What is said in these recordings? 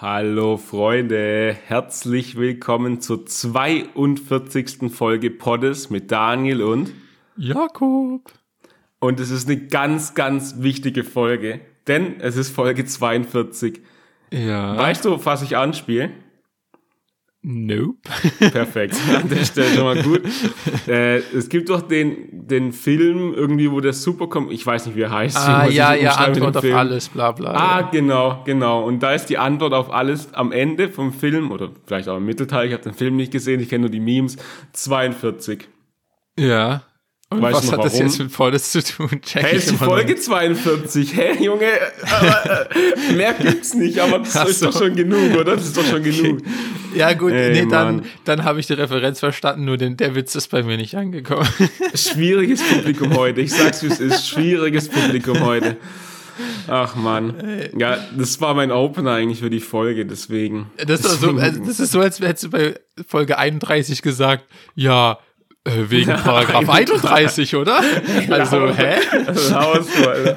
Hallo Freunde, herzlich willkommen zur 42. Folge Poddes mit Daniel und Jakob. Und es ist eine ganz, ganz wichtige Folge, denn es ist Folge 42. Ja. Weißt du, was ich anspiele? Nope. Perfekt, an der Stelle schon mal gut. Äh, es gibt doch den, den Film irgendwie, wo der Supercom, ich weiß nicht, wie er heißt. Ah, ja, ja, Antwort auf alles, bla bla. Ah, ja. genau, genau. Und da ist die Antwort auf alles am Ende vom Film, oder vielleicht auch im Mittelteil, ich habe den Film nicht gesehen, ich kenne nur die Memes, 42. ja. Und Weißt was noch hat das warum? jetzt mit Poddes zu tun? Check Hey, ist die noch Folge nicht. 42. Hä, Junge, aber, äh, mehr gibt's nicht, aber das Ach ist so. doch schon genug, oder? Das ist doch schon genug. Ja, gut, Ey, nee, dann, Mann. dann habe ich die Referenz verstanden, nur den, der Witz ist bei mir nicht angekommen. Schwieriges Publikum heute. Ich sag's, wie es ist. Schwieriges Publikum heute. Ach man. Ja, das war mein Opener eigentlich für die Folge, deswegen. Das ist, so, also, das ist so, als hättest du bei Folge 31 gesagt, ja, äh, wegen Paragraph 31, oder? Also, hä? Schaust du, Alter.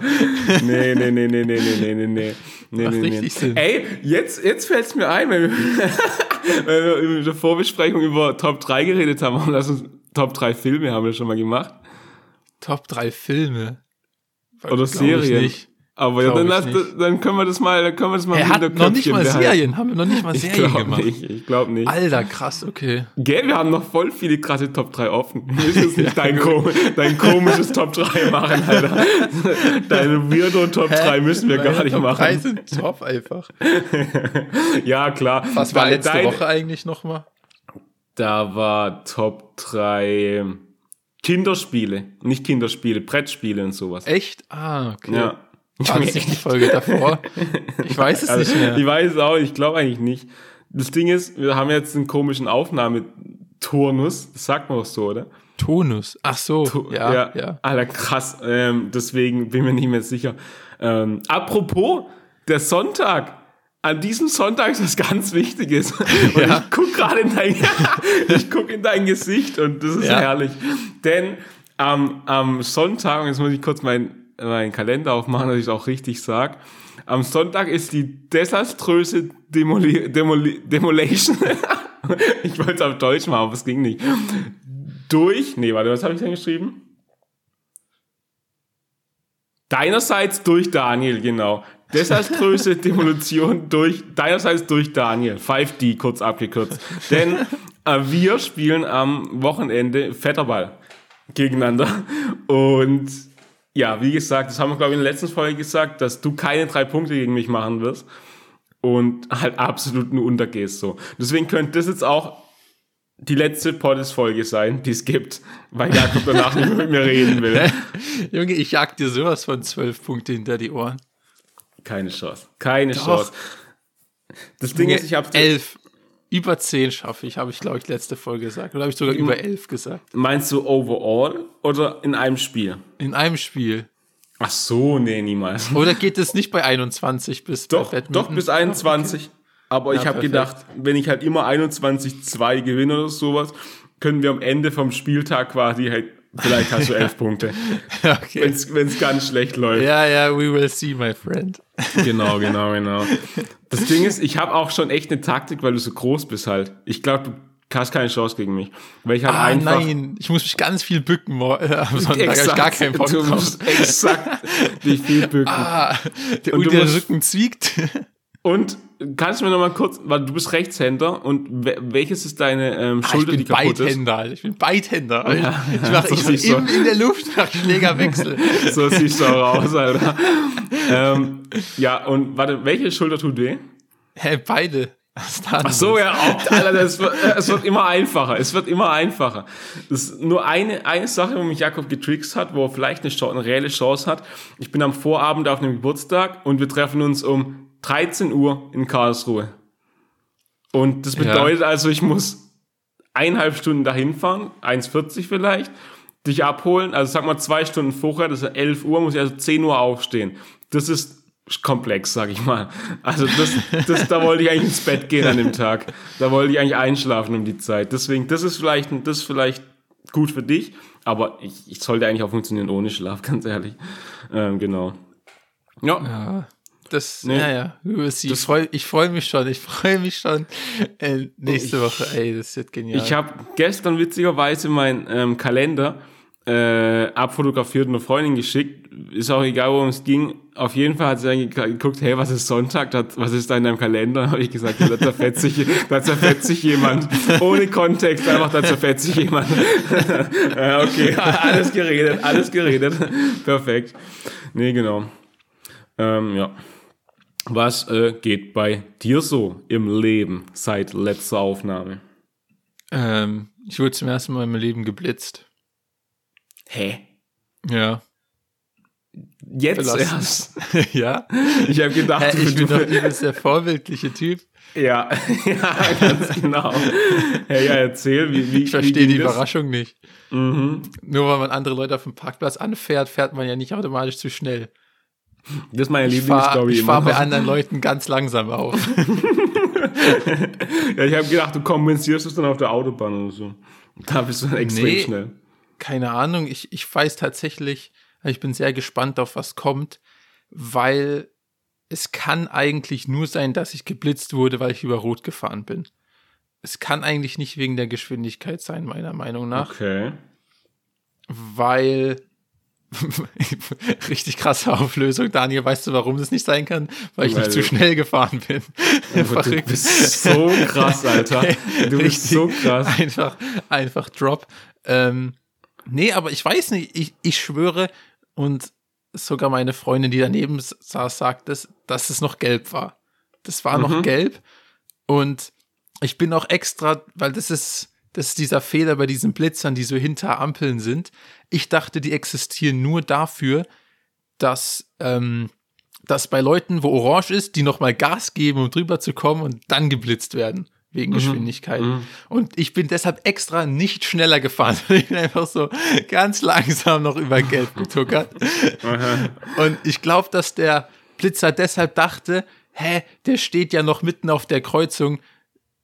Nee, nee, nee, nee, nee, nee, nee, nee. Nee, nee, nee, nee. Sinn. Ey, jetzt, jetzt fällt es mir ein, wenn wir, wenn wir in der Vorbesprechung über Top 3 geredet haben, warum lass uns Top 3 Filme haben wir schon mal gemacht. Top 3 Filme? Oder Serien. Ich nicht. Aber ja, dann, lass, dann können wir das mal, dann können wir das mal Er hat noch nicht mal behalten. Serien, haben wir noch nicht mal Ich Serien gemacht. nicht, ich glaube nicht. Alter, krass, okay. Gell, wir haben noch voll viele krasse Top 3 offen. Müssen jetzt nicht dein, kom dein komisches Top 3 machen, Alter. Deine Weirdo Top 3 müssen wir gar nicht Top machen. 3 sind top einfach. Ja, klar. Was war letzte dein- Woche eigentlich nochmal? Da war Top 3 Kinderspiele. Nicht Kinderspiele, Brettspiele und sowas. Echt? Ah, okay. Ja. War das nicht die Folge davor? Ich weiß es Also, nicht mehr. Ich weiß es auch, ich glaube eigentlich nicht. Das Ding ist, wir haben jetzt einen komischen Aufnahmeturnus. Das sagt man doch so, oder? Tonus. Ach so. Tu- ja, ja. Alter, krass. Ähm, deswegen bin mir nicht mehr sicher. Ähm, apropos, der Sonntag. An diesem Sonntag ist was ganz Wichtiges. Und Ja. ich guck gerade in dein, ich guck in dein Gesicht und das ist Ja. herrlich. Denn am, am Sonntag, und jetzt muss ich kurz meinen meinen Kalender aufmachen, dass ich es auch richtig sage. Am Sonntag ist die desaströse Demoli Demoli Demolition. ich wollte es auf Deutsch machen, aber es ging nicht. Durch, nee, warte, was habe ich denn geschrieben? Deinerseits durch Daniel, genau. Desaströse Demolition durch, deinerseits durch Daniel. 5D, kurz abgekürzt. Denn äh, wir spielen am Wochenende Vetterball gegeneinander. Und ja, wie gesagt, das haben wir, glaube ich, in der letzten Folge gesagt, dass du keine drei Punkte gegen mich machen wirst. Und halt absolut nur untergehst so. Deswegen könnte das jetzt auch die letzte Poddes-Folge sein, die es gibt, weil Jakob danach nicht mehr mit mir reden will. Junge, ich jag dir sowas von zwölf Punkte hinter die Ohren. Keine Chance. Keine Doch. Chance. Das Ding Junge, ist, ich habe elf. Über zehn schaffe ich, habe ich, glaube ich, letzte Folge gesagt. Oder habe ich sogar über elf gesagt? Meinst du overall oder in einem Spiel? In einem Spiel. Ach so, nee, niemals. Oder geht es nicht bei 21 bis Doch, doch bis 21. Aber ich Ja, habe perfekt. gedacht, wenn ich halt immer 21-2 gewinne oder sowas, können wir am Ende vom Spieltag quasi halt, vielleicht hast du elf Punkte. Okay. Wenn es ganz schlecht läuft. Ja, ja, we will see, my friend. Genau, genau, genau. Das Ding ist, ich habe auch schon echt eine Taktik, weil du so groß bist halt. Ich glaube, du hast keine Chance gegen mich. Weil ich halt Ah, einfach. nein, ich muss mich ganz viel bücken äh, am Sonntag. Hab ich gar keinen Bock du musst exakt dich viel bücken. Ah, der, Und und der Rücken zwiegt. Und kannst du mir noch mal kurz, weil du bist Rechtshänder und we welches ist deine ähm, Ah, ich Schulter, die bin kaputt ist? Beidhänder, Alter. Ich bin Beidhänder. Alter. Ja, ich mache so ich mach du. in, der Luft nach Schlägerwechsel. So siehst du auch aus, Alter. ähm, ja, und warte, welche Schulter tut weh? Hä, beide. Ach so, ja, auch, Alter, das wird, äh, es wird immer einfacher. Es wird immer einfacher. Das ist nur eine, eine Sache, wo mich Jakob getrickst hat, wo er vielleicht eine, Chance, eine reelle Chance hat. Ich bin am Vorabend auf einem Geburtstag und wir treffen uns um 13 Uhr in Karlsruhe. Und das Ja. bedeutet also, ich muss eineinhalb Stunden dahin fahren, 1,40 vielleicht, dich abholen, also sag mal zwei Stunden vorher, das ist 11 Uhr, muss ich also 10 Uhr aufstehen. Das ist komplex, sag ich mal. Also das, das, da wollte ich eigentlich ins Bett gehen an dem Tag. Da wollte ich eigentlich einschlafen um die Zeit. Deswegen, das ist vielleicht, das ist vielleicht gut für dich, aber ich, ich sollte eigentlich auch funktionieren ohne Schlaf, ganz ehrlich. Ähm, genau. Ja. Ja. Das, Nee. ja, ja. du wirst sie- Ich freue ich freu mich schon. Ich freue mich schon. Äh, nächste Ich- Woche. Ey, das wird genial. Ich habe gestern witzigerweise meinen ähm, Kalender äh, abfotografiert und eine Freundin geschickt. Ist auch egal, worum es ging. Auf jeden Fall hat sie dann ge- geguckt, hey, was ist Sonntag? Was ist da in deinem Kalender? Habe ich gesagt, ja, da zerfetzt sich, da zerfetzt sich jemand. Ohne Kontext, einfach da zerfetzt sich jemand. okay, alles geredet, alles geredet. Perfekt. Nee, genau. Ähm, ja. Was äh, geht bei dir so im Leben seit letzter Aufnahme? ähm, ich wurde zum ersten Mal in meinem Leben geblitzt. Hä? Ja. Jetzt Verlassen. erst. ja. Ich habe gedacht, Hä, ich du, bin doch du, übelst der vorbildliche Typ. ja, ja, ganz genau. Hey, ja, erzähl, wie, wie Ich verstehe die das? Überraschung nicht. Mhm. Nur weil man andere Leute auf dem Parkplatz anfährt, fährt man ja nicht automatisch zu schnell. Das ist meine Ich fahre Lieblingsstory fahr bei anderen Leuten ganz langsam auf. Ja, ich habe gedacht, du kompensierst es dann auf der Autobahn oder so. Da bist du dann extrem Nee. schnell. Keine Ahnung, ich, ich weiß tatsächlich, ich bin sehr gespannt auf was kommt, weil es kann eigentlich nur sein, dass ich geblitzt wurde, weil ich über Rot gefahren bin. Es kann eigentlich nicht wegen der Geschwindigkeit sein, meiner Meinung nach, Okay. weil richtig krasse Auflösung. Daniel, weißt du, warum das nicht sein kann? Weil ich Weil nicht zu schnell gefahren bin. Du bist so krass, Alter. Du bist so krass. Einfach, einfach Drop. Ähm, nee, aber ich weiß nicht, ich, ich schwöre und sogar meine Freundin, die daneben saß, sagt es, dass es noch gelb war. Das war Mhm. noch gelb und ich bin auch extra, weil das ist, das ist dieser Fehler bei diesen Blitzern, die so hinter Ampeln sind. Ich dachte, die existieren nur dafür, dass, ähm, dass bei Leuten, wo orange ist, die nochmal Gas geben, um drüber zu kommen und dann geblitzt werden. Wegen Geschwindigkeit. Mhm. Und ich bin deshalb extra nicht schneller gefahren. Ich bin einfach so ganz langsam noch über Gelb getuckert. Und ich glaube, dass der Blitzer deshalb dachte, hä, der steht ja noch mitten auf der Kreuzung.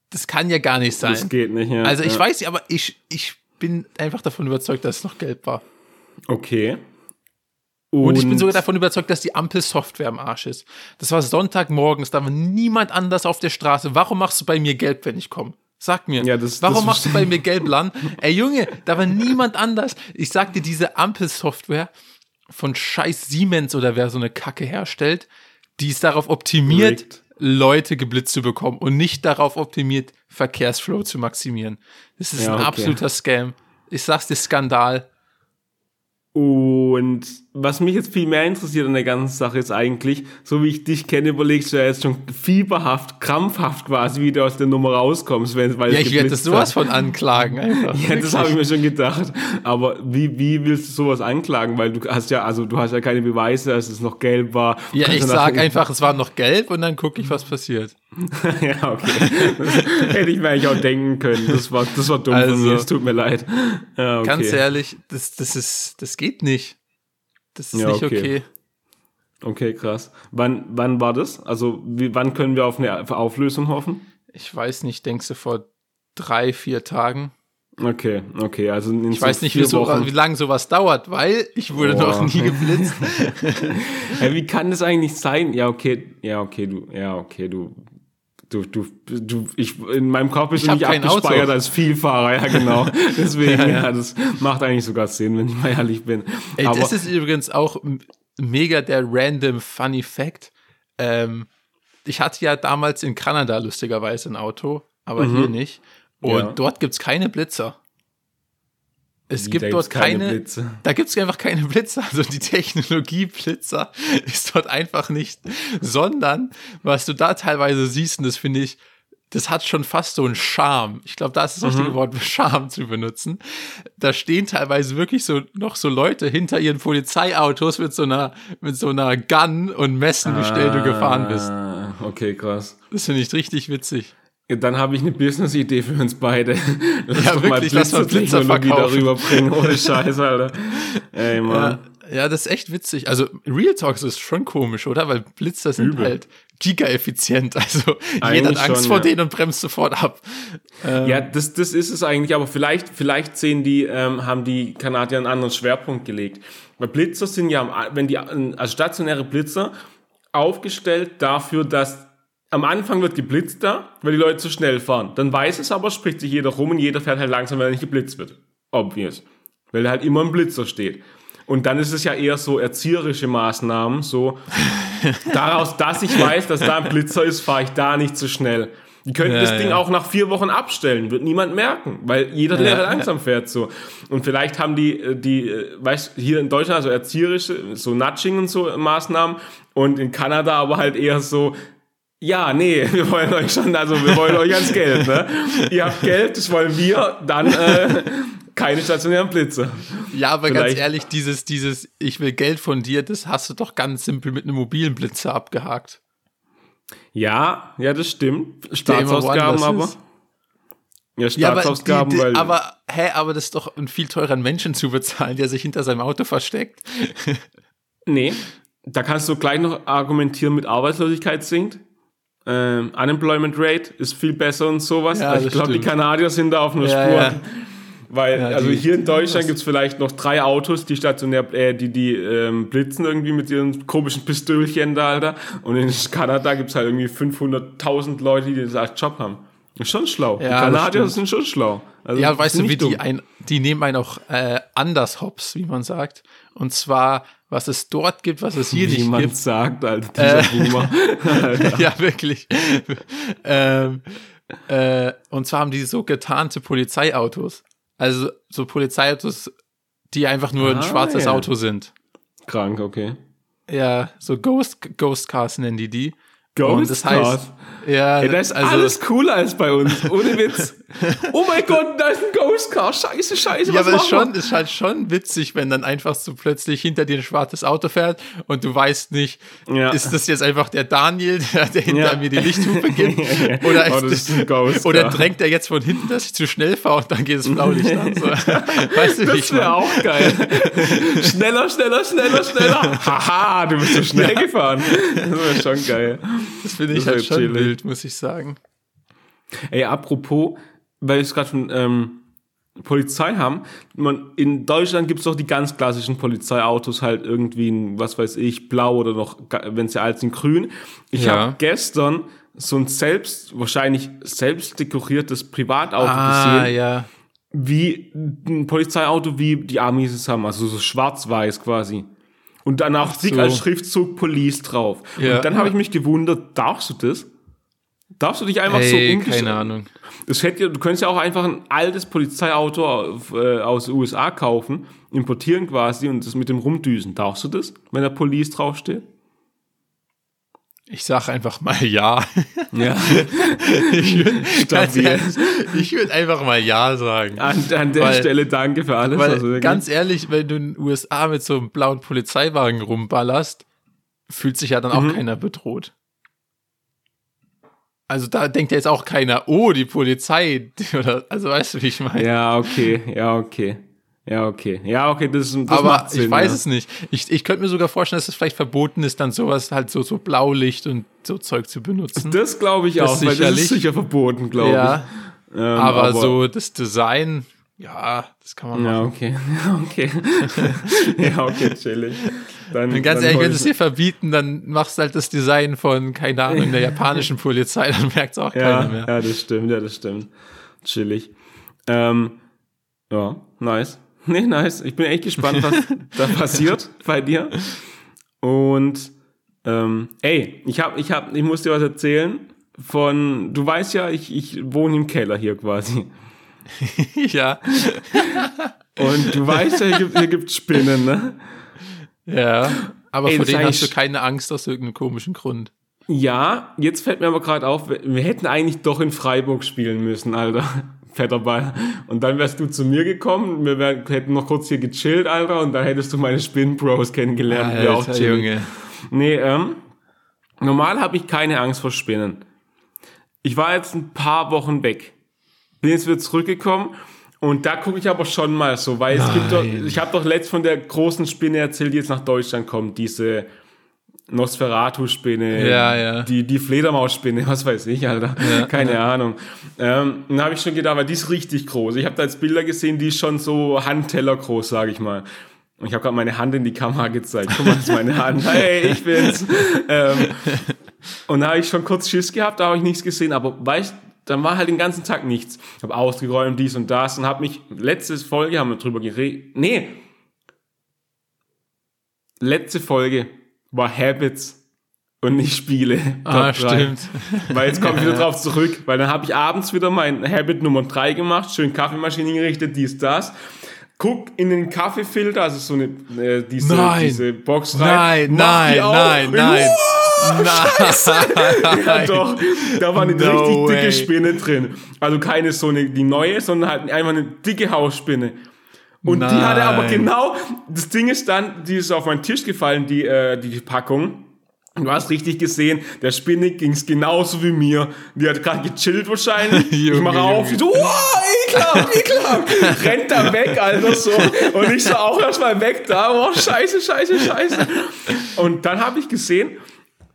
Das kann ja gar nicht sein. Das geht nicht, ja. Also ich ja. weiß aber ich, ich bin einfach davon überzeugt, dass es noch gelb war. Okay. Und, ich bin sogar davon überzeugt, dass die Ampelsoftware am Arsch ist. Das war Sonntagmorgens, da war niemand anders auf der Straße. Warum machst du bei mir gelb, wenn ich komme? Sag mir. Ja, das- Warum das machst du bei mir gelb Land? Ey Junge, da war niemand anders. Ich sag dir, diese Ampelsoftware von scheiß Siemens oder wer so eine Kacke herstellt, die ist darauf optimiert, Rigged. Leute geblitzt zu bekommen und nicht darauf optimiert, Verkehrsflow zu maximieren. Das ist Ja, ein okay. absoluter Scam. Ich sag's dir, Skandal. Und was mich jetzt viel mehr interessiert an der ganzen Sache ist eigentlich, so wie ich dich kenne, überlegst du ja jetzt schon fieberhaft, krampfhaft quasi, wie du aus der Nummer rauskommst, wenn, weil Ja, ich werde das sowas hat. von anklagen einfach. Ja, das habe ich mir schon gedacht. Aber wie, wie willst du sowas anklagen? Weil du hast ja, also du hast ja keine Beweise, dass es noch gelb war. Ja, ich sag einfach, es war noch gelb und dann gucke ich, was passiert. ja, okay. Hätte ich mir eigentlich auch denken können. Das war, das war dumm von Also- mir, es tut mir leid. Ja, okay. Ganz ehrlich, das, das ist, das geht nicht. Das ist Ja, nicht okay. okay. Okay, krass. Wann, wann war das? Also, wie, wann können wir auf eine Auflösung hoffen? Ich weiß nicht, denkst du vor drei, vier Tagen? Okay, okay, also in Ich so weiß nicht, wie, so, wie lange sowas dauert, weil ich wurde Boah. noch nie geblitzt. Hey, wie kann das eigentlich sein? Ja, okay, ja, okay, du, ja, okay, du, du, du, du ich, in meinem Kopf bist Ich du nicht abgespeichert Auto. als Vielfahrer, ja, genau. Deswegen, ja, das macht eigentlich sogar Sinn, wenn ich mal ehrlich bin. Ey, Aber, das ist übrigens auch mega der random funny Fact. Ähm, ich hatte ja damals in Kanada lustigerweise ein Auto, aber hier nicht. Und Mhm. Ja. dort gibt's keine Blitzer. Es gibt dort keine Blitze? da gibt's einfach keine Blitzer. Also die Technologie Blitzer ist dort einfach nicht, sondern was du da teilweise siehst, und das finde ich, das hat schon fast so einen Charme. Ich glaube, da ist das Mhm. richtige Wort, Charme zu benutzen. Da stehen teilweise wirklich so noch so Leute hinter ihren Polizeiautos mit so einer mit so einer Gun und messen, wie schnell du gefahren bist. Ah, Okay, krass. Das finde ich richtig witzig. Dann habe ich eine Business-Idee für uns beide. Lass Ja, doch wirklich, mal Blitzer Blitzertechnologie darüber bringen. Ohne Scheiß, Alter. Ey, Mann. Ja, ja, das ist echt witzig. Also Real Talks ist schon komisch, oder? Weil Blitzer sind Übel. halt giga-effizient. Also jeder Eigentlich hat Angst schon, vor ja. denen und bremst sofort ab. Ja, das, das ist es eigentlich, aber vielleicht, vielleicht sehen die, ähm, haben die Kanadier einen anderen Schwerpunkt gelegt. Weil Blitzer sind ja, wenn die, also stationäre Blitzer, aufgestellt dafür, dass am Anfang wird geblitzt da, weil die Leute zu schnell fahren. Dann weiß es aber, spricht sich jeder rum und jeder fährt halt langsam, weil er nicht geblitzt wird. Obvious. Weil halt immer ein Blitzer steht. Und dann ist es ja eher so erzieherische Maßnahmen, so daraus, dass ich weiß, dass da ein Blitzer ist, fahre ich da nicht so schnell. Die könnten Ja, das Ding ja. auch nach vier Wochen abstellen, wird niemand merken, weil jeder, der Ja, langsam fährt, so. Und vielleicht haben die, äh, die, äh, weißt hier in Deutschland, also erzieherische, so Nudging und so Maßnahmen und in Kanada aber halt eher so, ja, nee, wir wollen euch schon, also wir wollen euch ans Geld, ne? Ihr habt Geld, das wollen wir, dann äh, keine stationären Blitze. Ja, aber ganz Vielleicht- ehrlich, dieses, dieses, ich will Geld von dir, das hast du doch ganz simpel mit einem mobilen Blitzer abgehakt. Ja, ja, das stimmt. Staatsausgaben aber. ist. Ja, Ja, aber, Staatsausgaben, die, die, weil. aber, hä, aber das ist doch ein viel teureren Menschen zu bezahlen, der sich hinter seinem Auto versteckt. nee, da kannst du gleich noch argumentieren mit Arbeitslosigkeit sinkt. Ähm, Unemployment Rate ist viel besser und sowas. Ja, Also ich glaube, die. Kanadier sind da auf einer Ja, Spur. ja. Weil, also die- hier in Deutschland was- gibt's vielleicht noch drei Autos, die stationär, äh, die, die ähm, blitzen irgendwie mit ihren komischen Pistölchen da, Alter. Und in Kanada gibt's halt irgendwie 500.000 Leute, die das als Job haben. Ist schon schlau. die Kanadier sind schon schlau. Also, Ja, weißt du, wie nicht die dumm. ein, die nehmen einen auch äh, anders hops, wie man sagt. Und zwar, was es dort gibt, was es hier wie nicht man gibt. sagt, Alter, dieser Äh. Boomer. ja, wirklich. ähm, äh, und zwar haben die so getarnte Polizeiautos. Also so Polizeiautos, die einfach nur ein Ah, schwarzes ja. Auto sind. Krank, okay. Ja, so Ghost, Ghost Cars nennen die die. Ghost Und das heißt, Cars. Ja, Ey, das ist also, alles cooler als bei uns. Ohne Witz. Oh mein Gott, da ist ein Ghost Car. Scheiße, scheiße. Ja, was aber es ist, machen schon, ist halt schon witzig, wenn dann einfach so plötzlich hinter dir ein schwarzes Auto fährt und du weißt nicht, Ja. ist das jetzt einfach der Daniel, der, der hinter Ja. mir die Lichthupe gibt? Oder, Oh, das ist ein Ghost oder drängt er jetzt von hinten, dass ich zu schnell fahre und dann geht das Blaulicht an? So. Weißt du, Das wäre auch geil. schneller, schneller, schneller, schneller. Haha, du bist so schnell gefahren. Das wäre schon geil. Das finde ich das halt wär schon chillig. wild, muss ich sagen. Ey, apropos, weil wir es gerade von ähm, Polizei haben, man, in Deutschland gibt's doch die ganz klassischen Polizeiautos, halt irgendwie in, was weiß ich, blau oder noch, wenn sie alt sind, grün. Ich Ja. habe gestern so ein selbst, wahrscheinlich selbst dekoriertes Privatauto Ah, gesehen, ja. wie ein Polizeiauto, wie die Amis es haben, also so schwarz-weiß quasi. Und dick so. als Schriftzug Police drauf. Ja. Und dann habe ich mich gewundert, darfst du das? Darfst du dich einfach so Ey, umgesch- keine Ahnung. das hätte, du könntest ja auch einfach ein altes Polizeiauto äh, aus den USA kaufen, importieren quasi und das mit dem rumdüsen. Darfst du das, wenn da Police draufsteht? Ich sag einfach mal ja. Ja. Ich würde würd einfach mal ja sagen. An, an der Weil- Stelle danke für alles. Weil, ganz ehrlich, wenn du in den USA mit so einem blauen Polizeiwagen rumballerst, fühlt sich ja dann auch Mhm. keiner bedroht. Also da denkt ja jetzt auch keiner, oh, die Polizei, oder, also weißt du, wie ich meine? ja, okay, ja, okay. Ja, okay. Ja, okay, das, das Aber Sinn, ich weiß ja. es nicht. Ich, ich könnte mir sogar vorstellen, dass es vielleicht verboten ist, dann sowas halt so, so Blaulicht und so Zeug zu benutzen. Das glaube ich Das auch, weil das sicherlich. ist sicher verboten, glaube ja, ich. Ähm, aber, so das Design, ja, das kann man machen. okay. Ja, okay. ja, okay, chillig. Dann, Und ganz dann ehrlich, wenn sie es dir verbieten, dann machst du halt das Design von, keine Ahnung, der japanischen Polizei, dann merkt es auch ja, keiner mehr. ja, das stimmt, ja, das stimmt. Chillig. Ähm, ja, nice. Nee, nice. Ich bin echt gespannt, was da passiert bei dir. Und ähm, ey, ich hab, ich hab, ich muss dir was erzählen von, du weißt ja, ich, ich wohne im Keller hier quasi. ja, Und du weißt ja, hier gibt hier gibt's Spinnen, ne? ja. Aber Ey, vor denen hast du keine Angst aus irgendeinem komischen Grund. Ja, jetzt fällt mir aber gerade auf, wir hätten eigentlich doch in Freiburg spielen müssen, Alter. Fetter Ball. Und dann wärst du zu mir gekommen, wir wär, hätten noch kurz hier gechillt, Alter, und da hättest du meine Spin-Bros kennengelernt. Wär auch chillig. Junge. Nee, ähm, normal habe ich keine Angst vor Spinnen. Ich war jetzt ein paar Wochen weg. Bin jetzt wieder zurückgekommen und da gucke ich aber schon mal so, weil es gibt doch, Nein. ich habe doch letzt von der großen Spinne erzählt, die jetzt nach Deutschland kommt, diese Nosferatu-Spinne, Ja, ja. die, die Fledermaus-Spinne, was weiß ich, Alter, Ja, keine Ahnung. Ähm, dann habe ich schon gedacht, weil die ist richtig groß. Ich habe da jetzt Bilder gesehen, die ist schon so Handteller groß, sage ich mal. Und ich habe gerade meine Hand in die Kamera gezeigt. Guck mal, das ist meine Hand. Hey, ich bin's. ähm, und da habe ich schon kurz Schiss gehabt, da habe ich nichts gesehen. Aber weißt dann war halt den ganzen Tag nichts. Ich habe ausgeräumt, dies und das und habe mich, letzte Folge haben wir drüber geredet. Nee. Letzte Folge war Habits und nicht Spiele. Ah, stimmt. Weil jetzt komme ich wieder drauf zurück, weil dann habe ich abends wieder mein Habit Nummer drei gemacht, schön Kaffeemaschine gerichtet, dies, das. Guck in den Kaffeefilter, also so eine, äh, diese, Nein. diese Box rein. Nein, nein, auf, nein, nein. "Oh, Scheiße. ja, Nein. doch. Da war eine No richtig dicke way. Spinne drin. Also keine so eine, die neue, sondern halt einfach eine dicke Hausspinne. Und die hatte aber Nein. genau, das Ding ist dann, die ist auf meinen Tisch gefallen, die, äh, die Packung. Und Du hast richtig gesehen, der Spinne ging's genauso wie mir. Die hat gerade gechillt wahrscheinlich. ich Junge, mache auf, die so, wow, ekelhaft, ekelhaft. Rennt da weg, Alter, so. Und ich so auch erstmal weg da. Oh, scheiße, scheiße, scheiße. Und dann habe ich gesehen,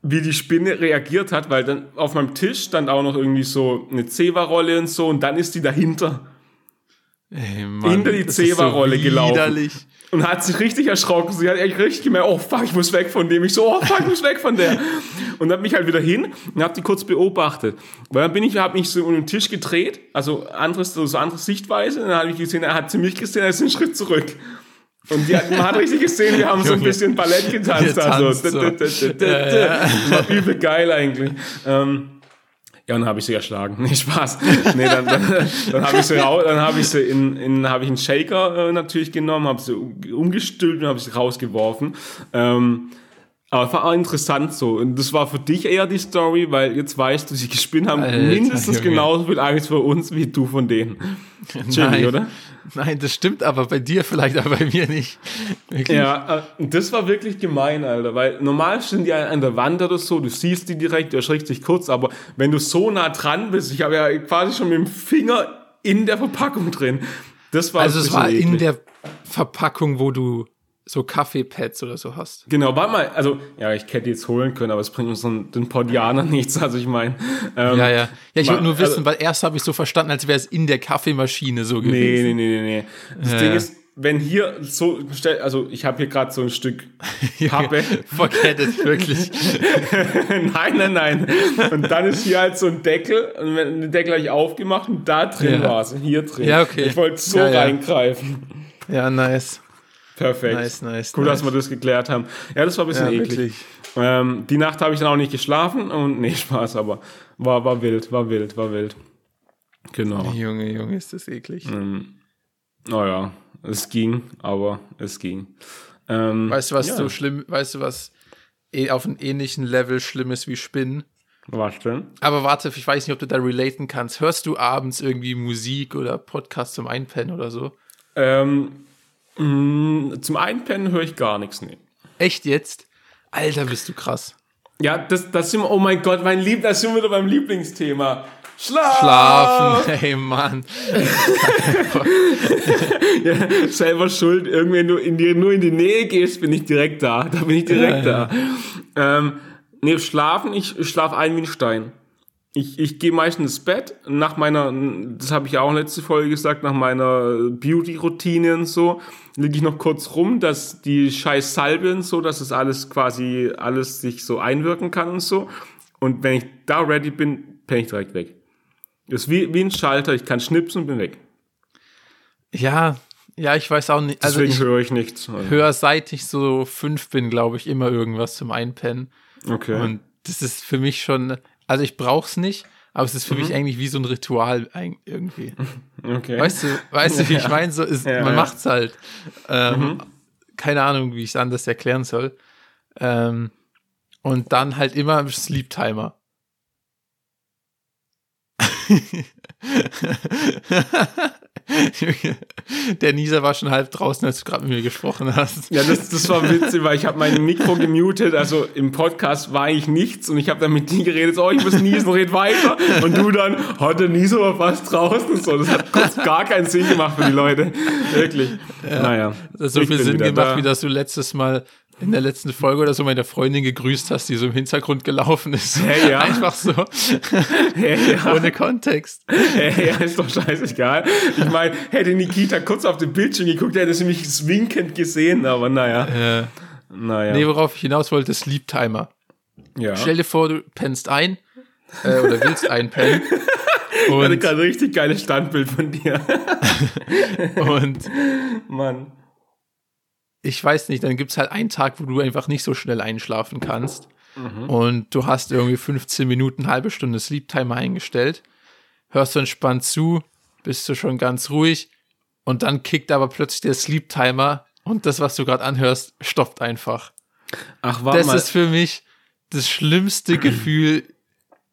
wie die Spinne reagiert hat, weil dann auf meinem Tisch stand auch noch irgendwie so eine Zewa-Rolle und so. Und dann ist die dahinter Ey, Mann, hinter die Zewa-Rolle so gelaufen. widerlich. Und hat sich richtig erschrocken. Sie hat echt richtig gemerkt, oh fuck, ich muss weg von dem. Ich so, oh fuck, ich muss weg von der. Und dann bin ich halt wieder hin und hab die kurz beobachtet. Weil dann bin ich, hab mich so um den Tisch gedreht, also anderes, so andere Sichtweise. Und dann habe ich gesehen, er hat sie mich gesehen, er ist einen Schritt zurück. Und die hat, man hat richtig gesehen, wir haben so ein bisschen Ballett getanzt. Also. Das war übel geil eigentlich. Ähm, ja, dann habe ich sie erschlagen. Nee, Spaß. Nee, dann, dann, dann habe ich sie, rau- dann hab ich sie in, in habe ich einen Shaker äh, natürlich genommen, habe sie umgestülpt und habe sie rausgeworfen. Ähm, aber war auch interessant so. Und das war für dich eher die Story, weil jetzt weißt du, die Spinnen haben Alter, mindestens Junge. genauso viel Angst vor uns wie du von denen. Chili, Nein. oder? Nein, das stimmt aber bei dir vielleicht, aber bei mir nicht. Wirklich. Ja, äh, das war wirklich gemein, Alter, weil normal stehen die an der Wand oder so, du siehst die direkt, du erschrickst dich kurz, aber wenn du so nah dran bist, ich habe ja quasi schon mit dem Finger in der Verpackung drin, das war Also es war in eklig. der Verpackung, wo du so Kaffeepads oder so hast. Genau, warte mal, also, ja, ich hätte jetzt holen können, aber es bringt uns den den Podianern nichts, also ich meine. Ähm, Ja, ja. Ja, ich wollte nur wissen, also- weil erst habe ich so verstanden, als wäre es in der Kaffeemaschine so Nee, gewesen. nee, nee, nee, nee. Das Ja, Ding ist, wenn hier so, also ich habe hier gerade so ein Stück Pappe. Forget it, wirklich. nein, nein, nein. Und dann ist hier halt so ein Deckel und wenn- den Deckel habe ich aufgemacht und da drin Ja. war es, hier drin. Ja, okay. Ich wollte so Ja, ja. reingreifen. Ja, nice. Perfekt. Nice, nice. Cool, nice. dass wir das geklärt haben. Ja, das war ein bisschen Ja, eklig. Ähm, die Nacht habe ich dann auch nicht geschlafen und nee, Spaß, aber war, war wild, war wild, war wild. Genau. Junge, Junge, ist das eklig. Naja, es ging, aber es ging. Ähm, Weißt du, was ja. so schlimm, weißt du, was eh auf einem ähnlichen Level schlimm ist wie Spinnen? Was denn? Aber warte, ich weiß nicht, ob du da relaten kannst. Hörst du abends irgendwie Musik oder Podcast zum Einpennen oder so? Ähm, mh, zum Einpennen höre ich gar nichts, nee. Echt jetzt? Alter, bist du krass. Ja, das, das sind wir, oh mein Gott, mein Lieb, das sind wir wieder beim Lieblingsthema. Schlaf! Schlafen, hey Mann. Ja, selber schuld. Irgendwie, wenn du in die, nur in die Nähe gehst, bin ich direkt da. Da bin ich direkt Ja, da. Ähm, nee, schlafen, ich, ich schlaf ein wie ein Stein. Ich, ich gehe meistens ins Bett nach meiner, das habe ich ja auch letzte Folge gesagt, nach meiner Beauty-Routine und so, liege ich noch kurz rum, dass die scheiß Salbe und so, dass es alles quasi, alles sich so einwirken kann und so. Und wenn ich da ready bin, penne ich direkt weg. Das ist wie, wie ein Schalter, ich kann schnipsen und bin weg. Ja, ja, ich weiß auch nicht. Also Deswegen ich höre ich nichts. höre seit ich so fünf bin, glaube ich, immer irgendwas zum Einpennen. Okay. Und das ist für mich schon, also ich brauch's nicht, aber es ist für Mhm. mich eigentlich wie so ein Ritual irgendwie. okay. Weißt du, weißt du, wie ich meine? So ist, Ja, man ja. macht's halt. Ähm, Keine Ahnung, wie ich es anders erklären soll. Ähm, und dann halt immer Sleep Timer. Der Nieser war schon halb draußen, als du gerade mit mir gesprochen hast. Ja, das, das war witzig, weil ich habe mein Mikro gemutet, also im Podcast war eigentlich nichts und ich habe dann mit dir geredet, so, oh, ich muss niesen, red weiter und du dann, hat der Nieser aber fast draußen so, das hat kurz gar keinen Sinn gemacht für die Leute, wirklich. Naja. Das hat so ich viel Sinn gemacht, da. wie dass du letztes Mal in der letzten Folge oder so meine Freundin gegrüßt hast, die so im Hintergrund gelaufen ist. Ja, ja. Einfach so. Ja, ja. Ohne Kontext. ja, ist doch scheißegal. Ich meine, hätte Nikita kurz auf den Bildschirm geguckt, hätte sie mich winkend gesehen, aber naja. Äh, Naja. nee, worauf ich hinaus wollte, Sleep Timer. ja. Stell dir vor, du pennst ein äh, oder willst einpennen. Ich hatte Und, gerade ein richtig geiles Standbild von dir. und Mann. Ich weiß nicht, dann gibt's halt einen Tag, wo du einfach nicht so schnell einschlafen kannst. Und du hast irgendwie 15 Minuten, halbe Stunde Sleep Timer eingestellt, hörst du entspannt zu, bist du schon ganz ruhig und dann kickt aber plötzlich der Sleep Timer und das, was du gerade anhörst, stoppt einfach. Ach, warte Das mal. ist für mich das schlimmste Gefühl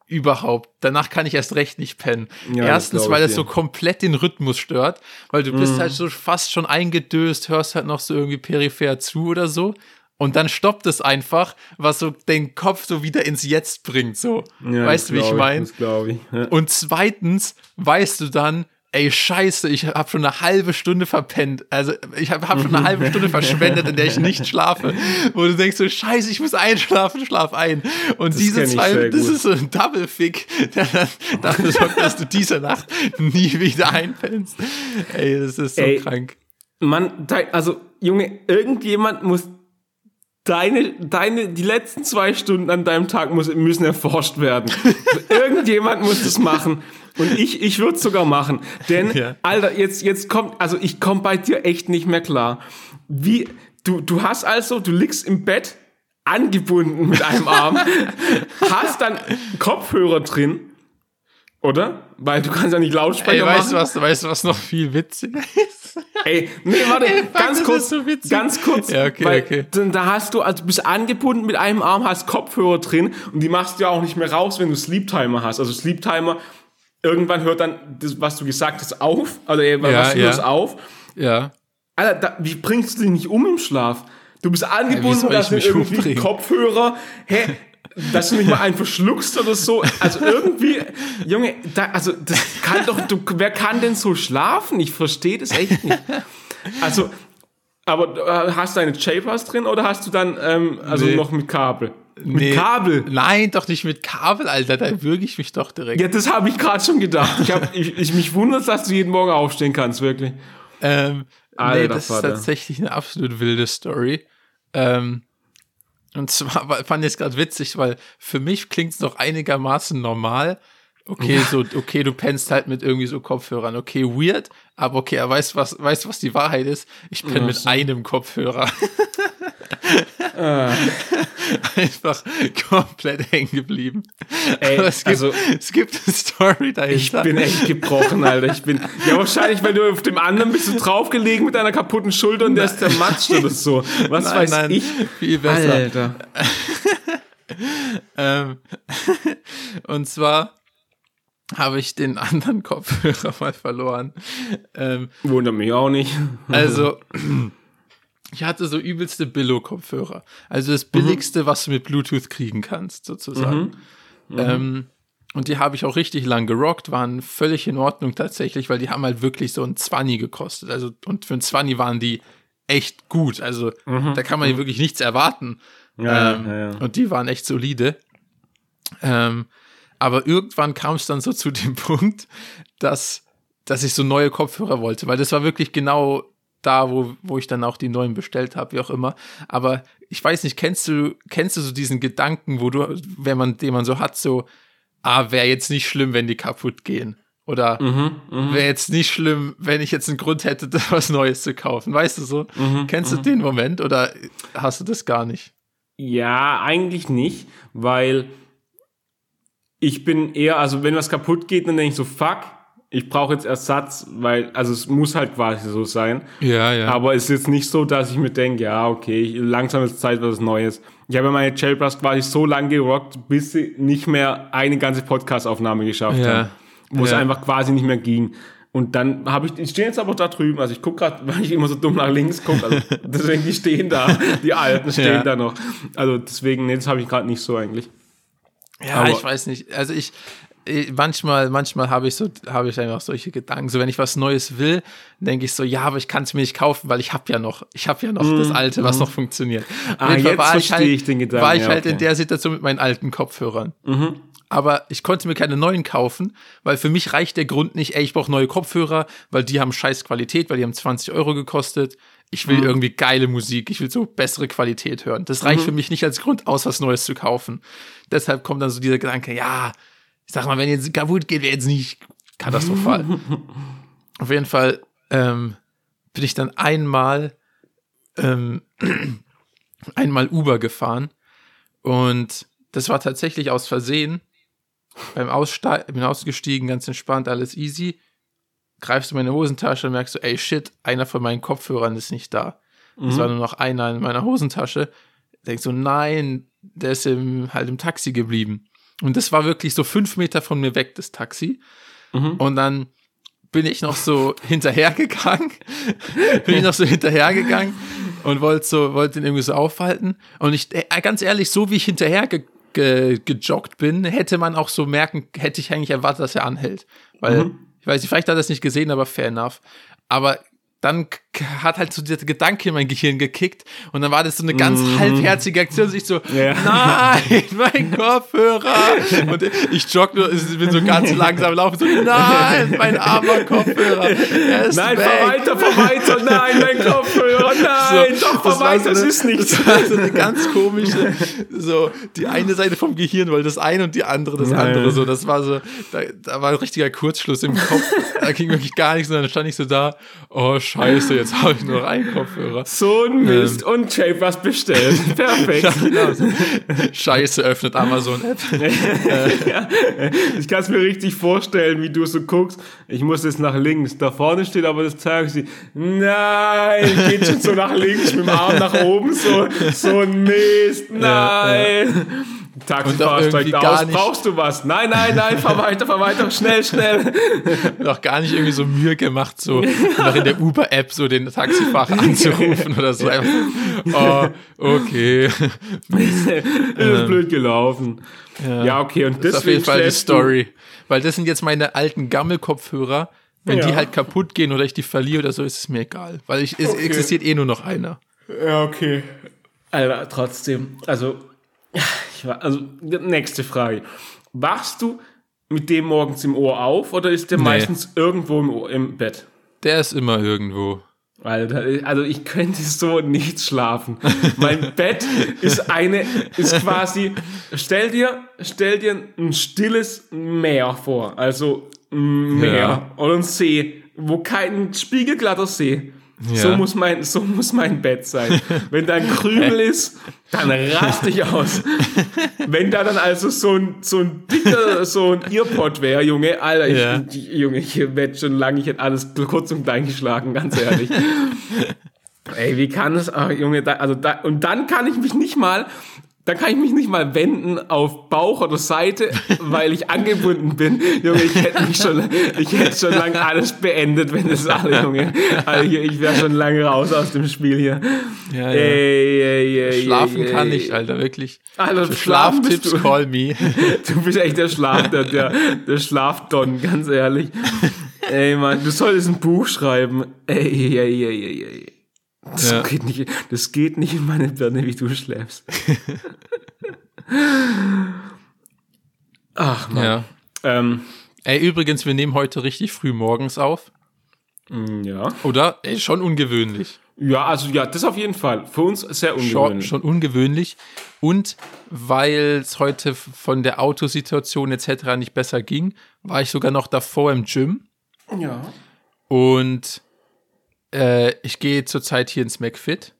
überhaupt. Danach kann ich erst recht nicht pennen. Ja, das Erstens, weil dir. so komplett den Rhythmus stört, weil du Mhm. bist halt so fast schon eingedöst, hörst halt noch so irgendwie peripher zu oder so. Und dann stoppt es einfach, was so den Kopf so wieder ins Jetzt bringt, so. Ja, weißt du, wie das ich meine? Das. Ja. Und zweitens weißt du dann, ey, scheiße, ich habe schon eine halbe Stunde verpennt. Also ich habe hab schon eine halbe Stunde verschwendet, in der ich nicht schlafe. Wo du denkst so, scheiße, ich muss einschlafen, schlaf ein. Und diese kenn ich zwei, das ist so ein Double-Fick, der dann dafür sorgt, dass du diese Nacht nie wieder einpennst. Ey, das ist so Ey. krank. Mann, dein, also, Junge, irgendjemand muss deine, deine, die letzten zwei Stunden an deinem Tag muss, müssen erforscht werden. Irgendjemand muss das machen. Und ich, ich würde es sogar machen. Denn, Ja. Alter, jetzt, jetzt kommt, also ich komme bei dir echt nicht mehr klar. Wie, du, du hast also, du liegst im Bett, angebunden mit einem Arm, hast dann Kopfhörer drin, oder? Weil du kannst ja nicht Lautsprecher Ey, weißt du machen. was, weißt du, was noch viel witziger ist? Ey, nee, warte, fuck, ganz kurz, so ganz kurz. Ja, okay, weil okay. dann- Da hast du, also du bist angebunden mit einem Arm, hast Kopfhörer drin und die machst du ja auch nicht mehr raus, wenn du Sleep Timer hast. Also Sleep Timer, irgendwann hört dann das, was du gesagt hast, auf, also ey, was Ja, du ja. hörst auf. Ja. Alter, da, wie bringst du dich nicht um im Schlaf? Du bist angebunden, soll da ich sind mich irgendwie umbringen? Kopfhörer. Hä? Dass du nicht mal einen verschluckst oder so. Also irgendwie, Junge, da, also das kann doch, du, wer kann denn so schlafen? Ich verstehe das echt nicht. Also, aber äh, hast du eine J-Pass drin oder hast du dann ähm, also Nee. noch mit Kabel? Mit Nee. Kabel? Nein, doch nicht mit Kabel, Alter. Da würge ich mich doch direkt. Ja, das habe ich gerade schon gedacht. Ich, hab, ich, ich mich wundert, dass du jeden Morgen aufstehen kannst, wirklich. Ähm, nee, Alter das Vater. ist tatsächlich eine absolut wilde Story. Ähm, und zwar war- fand ich es gerade witzig, weil für mich klingt es noch einigermaßen normal. Okay, so, okay, du pennst halt mit irgendwie so Kopfhörern. Okay, weird, aber okay, er weiß, was, weiß, was die Wahrheit ist. Ich penne mit einem Kopfhörer. Ah. Einfach komplett hängen geblieben. Ey, es gibt, also- es gibt eine Story Ich dahinter. bin echt gebrochen, Alter. Ich bin, ja, wahrscheinlich, weil du auf dem anderen bist du draufgelegen mit deiner kaputten Schulter und der ist zermatscht oder so. Was Nein, weiß nein, ich? viel besser. Alter. Ähm, und zwar habe ich den anderen Kopfhörer mal verloren. Ähm, Wundert mich auch nicht. also, ich hatte so übelste Billo-Kopfhörer. Also das billigste, was du mit Bluetooth kriegen kannst, sozusagen. Ähm, und die habe ich auch richtig lang gerockt, waren völlig in Ordnung tatsächlich, weil die haben halt wirklich so ein 20 gekostet. Also, und für ein 20 waren die echt gut. Also, da kann man wirklich nichts erwarten. Ja, ähm, ja, ja. Und die waren echt solide. Ähm, aber irgendwann kam es dann so zu dem Punkt, dass, dass ich so neue Kopfhörer wollte, weil das war wirklich genau da, wo, wo ich dann auch die neuen bestellt habe, wie auch immer. Aber ich weiß nicht, kennst du, kennst du so diesen Gedanken, wo du, wenn man, den man so hat, so, ah, wäre jetzt nicht schlimm, wenn die kaputt gehen. Oder Mhm, wäre jetzt nicht schlimm, wenn ich jetzt einen Grund hätte, da was Neues zu kaufen. Weißt du so? Mhm, Kennst du den Moment oder hast du das gar nicht? Ja, eigentlich nicht, weil ich bin eher, also wenn was kaputt geht, dann denke ich so, fuck, ich brauche jetzt Ersatz, weil, also es muss halt quasi so sein. Ja, ja. Aber es ist jetzt nicht so, dass ich mir denke, ja, okay, langsam ist Zeit was Neues. Ich habe ja meine Jailbreak quasi so lange gerockt, bis sie nicht mehr eine ganze Podcast-Aufnahme geschafft Ja. haben. Wo es Ja. einfach quasi nicht mehr ging. Und dann habe ich, die stehen jetzt aber da drüben, also ich gucke gerade, weil ich immer so dumm nach links gucke, also deswegen, die stehen da, die Alten stehen Ja. da noch. Also deswegen, nee, das habe ich gerade nicht so eigentlich. Ja, Aber- ich weiß nicht. Also ich, manchmal, manchmal habe ich so, habe ich einfach solche Gedanken. So, wenn ich was Neues will, denke ich so, ja, aber ich kann es mir nicht kaufen, weil ich habe ja noch, ich habe ja noch das Alte, was noch funktioniert. Ah, jetzt war ich verstehe halt, ich den Gedanken, war ich ja, halt in der Situation mit meinen alten Kopfhörern. Aber ich konnte mir keine neuen kaufen, weil für mich reicht der Grund nicht, ey, ich brauche neue Kopfhörer, weil die haben scheiß Qualität, weil die haben 20 Euro gekostet. Ich will irgendwie geile Musik, ich will so bessere Qualität hören. Das reicht für mich nicht als Grund aus, was Neues zu kaufen. Deshalb kommt dann so dieser Gedanke, ja, ich sag mal, wenn jetzt kaputt geht, wäre jetzt nicht katastrophal. Auf jeden Fall ähm, bin ich dann einmal ähm, einmal Uber gefahren und das war tatsächlich aus Versehen. Beim Aussteigen, bin ausgestiegen, ganz entspannt, alles easy. Greifst du in meine Hosentasche und merkst du, ey shit, einer von meinen Kopfhörern ist nicht da. Es war nur noch einer in meiner Hosentasche. Denkst so, nein, der ist im, halt im Taxi geblieben. Und das war wirklich so fünf Meter von mir weg, das Taxi. Und dann bin ich noch so hinterhergegangen, bin ich noch so hinterhergegangen und wollte so, wollte ihn irgendwie so aufhalten. Und ich, äh, ganz ehrlich, so wie ich hinterher ge, ge, gejoggt bin, hätte man auch so merken, hätte ich eigentlich erwartet, dass er anhält. Weil, ich weiß nicht, vielleicht hat er es nicht gesehen, aber fair enough. Aber dann hat halt so dieser Gedanke in mein Gehirn gekickt und dann war das so eine ganz halbherzige Aktion, sich so, Ja. nein, mein Kopfhörer. Und ich jogge nur, ich bin so ganz langsam laufen, so, nein, mein armer Kopfhörer. Er ist Nein, weg. fahr weiter, fahr weiter. Nein, mein Kopfhörer. Nein, So, doch, fahr das weiter, so das eine- ist nichts. Das war so eine ganz komische, so die eine Seite vom Gehirn, weil das eine und die andere das Ja, andere. So, das war so, da, da war ein richtiger Kurzschluss im Kopf. da ging wirklich gar nichts und dann stand ich so da, oh scheiße, jetzt habe ich nur noch einen Kopfhörer. So ein Mist. Und Shape was bestellt. Perfekt. Ja, genau. Scheiße, öffnet Amazon App. ja. Ich kann es mir richtig vorstellen, wie du so guckst. Ich muss jetzt nach links. Da vorne steht aber das Taxi. Nein, geht schon so nach links mit dem Arm nach oben. So, so ein Mist. Nein. Taxifahrer steigt irgendwie gar aus. nicht- Brauchst du was? Nein, nein, nein, fahr weiter, fahr weiter. Schnell, schnell. Noch gar nicht irgendwie so Mühe gemacht, so noch in der Uber-App so den Taxifahrer anzurufen oder so. Einfach, oh, okay. ist blöd gelaufen. Ja, okay. Und Das ist auf jeden Fall die Story. Weil das sind jetzt meine alten Gammelkopfhörer. Wenn Ja. die halt kaputt gehen oder ich die verliere oder so, ist es mir egal. Weil ich, es Okay. existiert eh nur noch einer. Ja, okay. Alter, trotzdem. Also, ich war, also, nächste Frage. Wachst du mit dem morgens im Ohr auf oder ist der Nee. meistens irgendwo im, Ohr, im Bett? Der ist immer irgendwo. Alter, also ich könnte so nicht schlafen. mein Bett ist eine, ist quasi, stell dir, stell dir ein stilles Meer vor. Also ein Meer Ja. oder ein See, wo kein spiegelglatter See. So Ja. muss mein, so muss mein Bett sein. Wenn da ein Krümel ist, dann raste ich aus. Wenn da dann also so ein, so ein dicker, so ein Earpod wäre, Junge, Alter, ich, Ja. Junge, ich wette schon lange, ich hätte alles kurz und klein geschlagen, ganz ehrlich. Ey, wie kann es, Junge, da, also da, und dann kann ich mich nicht mal, dann kann ich mich nicht mal wenden auf Bauch oder Seite, weil ich angebunden bin. Junge, ich hätte mich schon, ich hätte schon lange alles beendet, wenn das alle, Junge. Also ich wäre schon lange raus aus dem Spiel hier. Ja, Ey, ey, ey, Schlafen kann ich, Alter, wirklich. Alter, Für Schlaftipps, call me. Du bist echt der Schlaf, der, der, der Schlafdon, ganz ehrlich. Ey, Mann, du solltest ein Buch schreiben. Ey, ey, ey, ey, ey. Das, Ja. geht nicht, das geht nicht in meine Birne, wie du schläfst. Ach, Mann. Ja. Ähm, Ey, übrigens, wir nehmen heute richtig früh morgens auf. mm, ja. Oder? Ey, schon ungewöhnlich. Ja, also ja, das auf jeden Fall. Für uns sehr Schon, ungewöhnlich. schon ungewöhnlich. Und weil es heute von der Autosituation etc. nicht besser ging, war ich sogar noch davor im Gym. Ja. Und äh, ich gehe zurzeit hier ins McFit.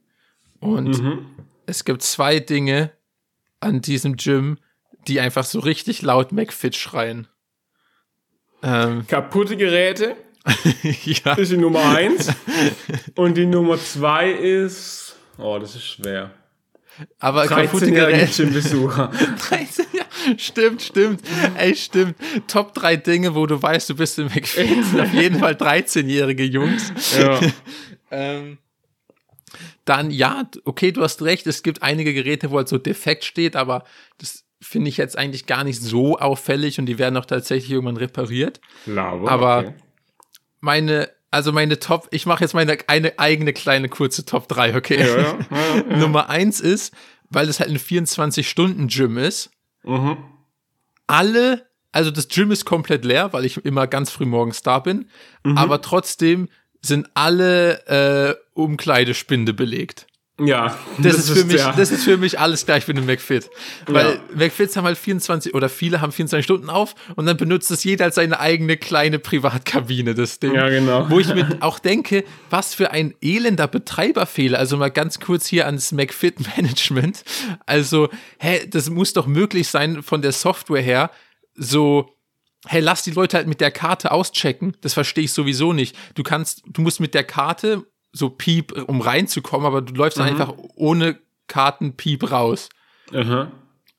Und Mhm. es gibt zwei Dinge an diesem Gym, die einfach so richtig laut McFit schreien. Ähm, Kaputte Geräte ja. ist die Nummer eins. Und die Nummer zwei ist. Oh, das ist schwer. Aber kaputte 13-jährige Geräte. Gym-Besucher. 13, ja, stimmt, stimmt. Ey, stimmt. Top drei Dinge, wo du weißt, du bist im McFit. sind Auf jeden Fall 13-jährige Jungs. ja. Ähm, dann, ja, okay, du hast recht, es gibt einige Geräte, wo halt so defekt steht, aber das finde ich jetzt eigentlich gar nicht so auffällig und die werden auch tatsächlich irgendwann repariert. Lava, Aber okay. meine, also meine Top, ich mache jetzt meine eine eigene kleine kurze Top 3, okay? Ja, ja, ja, ja. Nummer eins ist, weil es halt ein 24-Stunden-Gym ist, Mhm. alle, also das Gym ist komplett leer, weil ich immer ganz früh morgens da bin, Mhm. aber trotzdem sind alle äh, Umkleidespinde belegt. Ja, Das, ist für mich, ja. das ist für mich alles gleich mit dem McFit. Weil Ja. McFits haben halt 24 oder viele haben 24 Stunden auf und dann benutzt es jeder als seine eigene kleine Privatkabine, das Ding. Ja, genau. Wo ich mir auch denke, was für ein elender Betreiberfehler. Also mal ganz kurz hier ans McFit Management. Also, hä, das muss doch möglich sein von der Software her, so hey, lass die Leute halt mit der Karte auschecken. Das verstehe ich sowieso nicht. Du kannst, du musst mit der Karte so Piep, um reinzukommen, aber du läufst dann Mhm. einfach ohne Kartenpiep raus. Aha.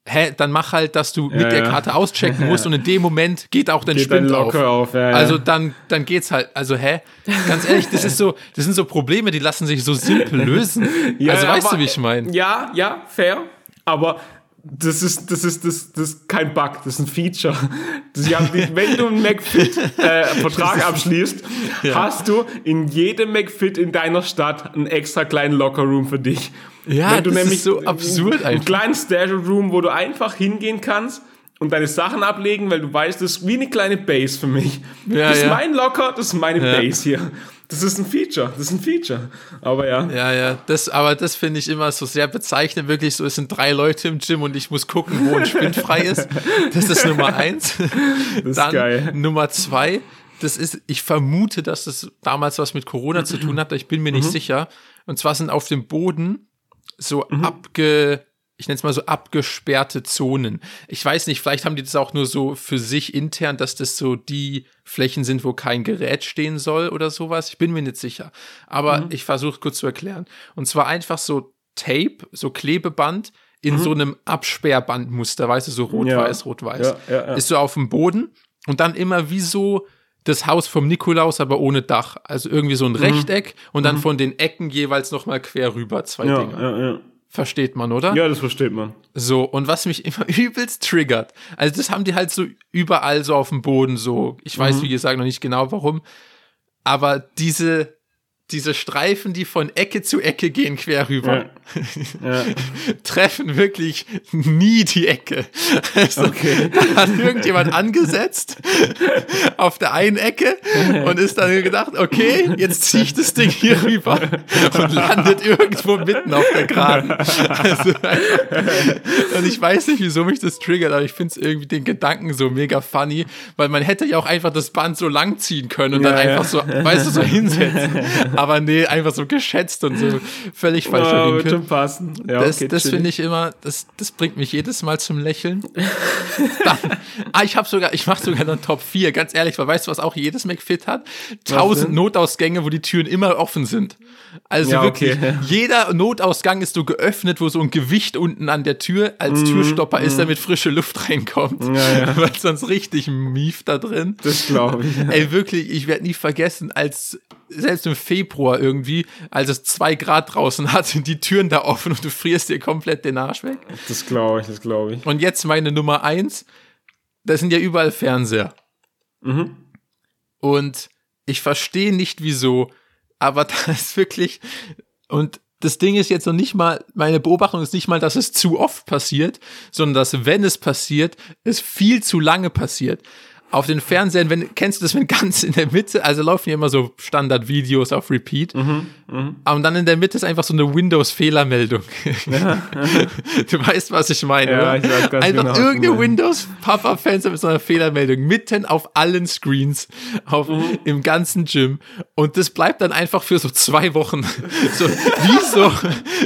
Hä, dann mach halt, dass du mit Ja, der. Karte auschecken musst und in dem Moment geht auch dein Geht dann Spind auf. auf. ja. Also dann, dann geht's halt, also hä? Ganz ehrlich, das ist so, das sind so Probleme, die lassen sich so simpel lösen. Ja, also weißt aber- du, wie ich meine? Ja, ja, fair. Aber das ist, das ist, das, das ist kein Bug, das ist ein Feature. Sie haben wenn du einen McFit-Vertrag abschließt, hast du in jedem McFit in deiner Stadt einen extra kleinen Lockerroom für dich. Ja, wenn du das ist nämlich so absurd einen einfach. kleinen Stereo-Room, wo du einfach hingehen kannst und deine Sachen ablegen, weil du weißt, das ist wie eine kleine Base für mich. Ja, das ist ja. mein Locker, das ist meine Ja. Base hier. Das ist ein Feature, das ist ein Feature. Aber ja. Ja, ja, das, aber das finde ich immer so sehr bezeichnend. Wirklich so, es sind drei Leute im Gym und ich muss gucken, wo ein Spind frei ist. Das ist Nummer eins. Das ist Dann geil. Nummer zwei, das ist, ich vermute, dass das damals was mit Corona zu tun hat, ich bin mir nicht Mhm. sicher. Und zwar sind auf dem Boden so abge, ich nenne es mal so abgesperrte Zonen. Ich weiß nicht, vielleicht haben die das auch nur so für sich intern, dass das so die Flächen sind, wo kein Gerät stehen soll oder sowas. Ich bin mir nicht sicher. Aber ich versuche kurz zu erklären. Und zwar einfach so Tape, so Klebeband in so einem Absperrbandmuster, weißt du, so rot-weiß, rot-weiß. Ja, ja, ja. Ist so auf dem Boden und dann immer wie so das Haus vom Nikolaus, aber ohne Dach. Also irgendwie so ein Rechteck und dann von den Ecken jeweils nochmal quer rüber zwei Ja, Dinge. ja, ja. Versteht man, oder? ja, das versteht man. So, und was mich immer übelst triggert, also das haben die halt so überall so auf dem Boden so, ich weiß Mhm. wie gesagt noch nicht genau warum, aber diese, diese Streifen, die von Ecke zu Ecke gehen quer rüber, Ja. treffen wirklich nie die Ecke. Also, da hat irgendjemand angesetzt auf der einen Ecke und ist dann gedacht, okay, jetzt ziehe ich das Ding hier rüber und landet irgendwo mitten auf der Geraden. Also, und ich weiß nicht, wieso mich das triggert, aber ich finde es irgendwie den Gedanken so mega funny, weil man hätte ja auch einfach das Band so lang ziehen können und dann Ja, ja. einfach so, weißt du, so hinsetzen. Aber nee, einfach so geschätzt und so völlig falsch Oh, schon passen. Ja, Das, okay, das finde ich immer, das, das bringt mich jedes Mal zum Lächeln. Dann, ah, ich habe sogar, ich mache sogar eine Top 4, ganz ehrlich, weil weißt du, was auch jedes McFit hat? Tausend? Notausgänge, wo die Türen immer offen sind. Also Ja, wirklich, okay. jeder Notausgang ist so geöffnet, wo so ein Gewicht unten an der Tür als Türstopper ist, damit frische Luft reinkommt. Mhm, Ja. Weil sonst richtig mief da drin. Das glaube ich. Ey, wirklich, ich werde nie vergessen, als selbst im Februar irgendwie, als es zwei Grad draußen hat, sind die Türen da offen und du frierst dir komplett den Arsch weg. Das glaube ich, das glaube ich. Und jetzt meine Nummer eins, da sind ja überall Fernseher. Mhm. Und ich verstehe nicht wieso, aber da ist wirklich, und das Ding ist jetzt noch nicht mal, meine Beobachtung ist nicht mal, dass es zu oft passiert, sondern dass, wenn es passiert, es viel zu lange passiert. Auf den Fernsehern, wenn, kennst du das, wenn ganz in der Mitte, also laufen ja immer so Standard-Videos auf Repeat, Mhm, und dann in der Mitte ist einfach so eine Windows-Fehlermeldung. du weißt, was ich meine, Ja, oder? ich weiß ganz einfach genau, irgendeine meinst. Windows-Papa-Fenster mit so einer Fehlermeldung mitten auf allen Screens, auf, Mhm. im ganzen Gym. Und das bleibt dann einfach für so zwei Wochen. So, wieso,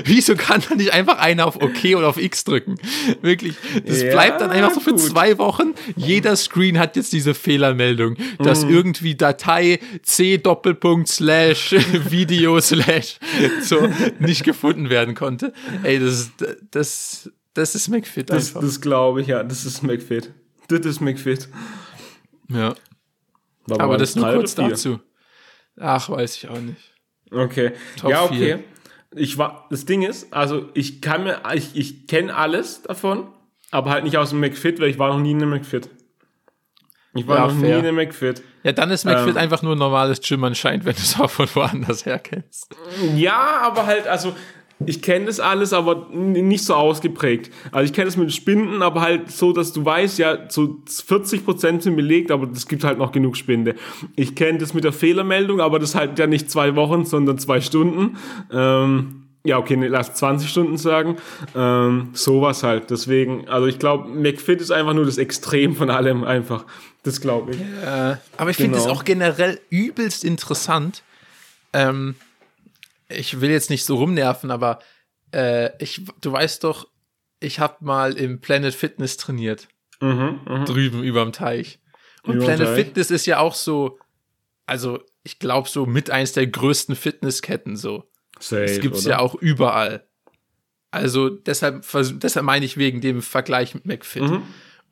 wieso kann da nicht einfach einer auf OK oder auf X drücken? Wirklich. Das Ja, bleibt dann einfach so für gut. zwei Wochen. Jeder Screen hat jetzt diese Fehlermeldung, dass Mhm. irgendwie Datei C Doppelpunkt slash Video slash so nicht gefunden werden konnte. Ey, das ist, das, das ist McFit Das, einfach. das glaube ich, ja. Das ist McFit. Das ist McFit. ja. War Aber das nur kurz dazu. Ach, weiß ich auch nicht. Okay. Top ja, okay. Ich war, das Ding ist, also ich kann mir, ich, ich kenne alles davon, aber halt nicht aus dem McFit, weil ich war noch nie in einem McFit. Ich war Ja, noch nie fair. in einem McFit. Ja, dann ist McFit Ähm. einfach nur ein normales Gym anscheinend, wenn du es auch von woanders her kennst. Ja, aber halt, also ich kenne das alles, aber nicht so ausgeprägt. Also ich kenne das mit Spinden, aber halt so, dass du weißt, ja, so 40% sind belegt, aber es gibt halt noch genug Spinde. Ich kenne das mit der Fehlermeldung, aber das halt ja nicht zwei Wochen, sondern zwei Stunden. Ähm, ja, okay, nee, lass 20 Stunden sagen. Ähm, sowas halt. Deswegen, also ich glaube, McFit ist einfach nur das Extrem von allem einfach. Das glaube ich. Aber ich finde es Genau. auch generell übelst interessant. Ähm, ich will jetzt nicht so rumnerven, aber äh, ich, du weißt doch, ich habe mal im Planet Fitness trainiert. Drüben überm Teich. Und Überm Planet Teich. Fitness ist ja auch so, also ich glaube so mit eins der größten Fitnessketten so. Safe, Das gibt's oder? ja auch überall. Also deshalb, deshalb meine ich wegen dem Vergleich mit McFit. Mhm.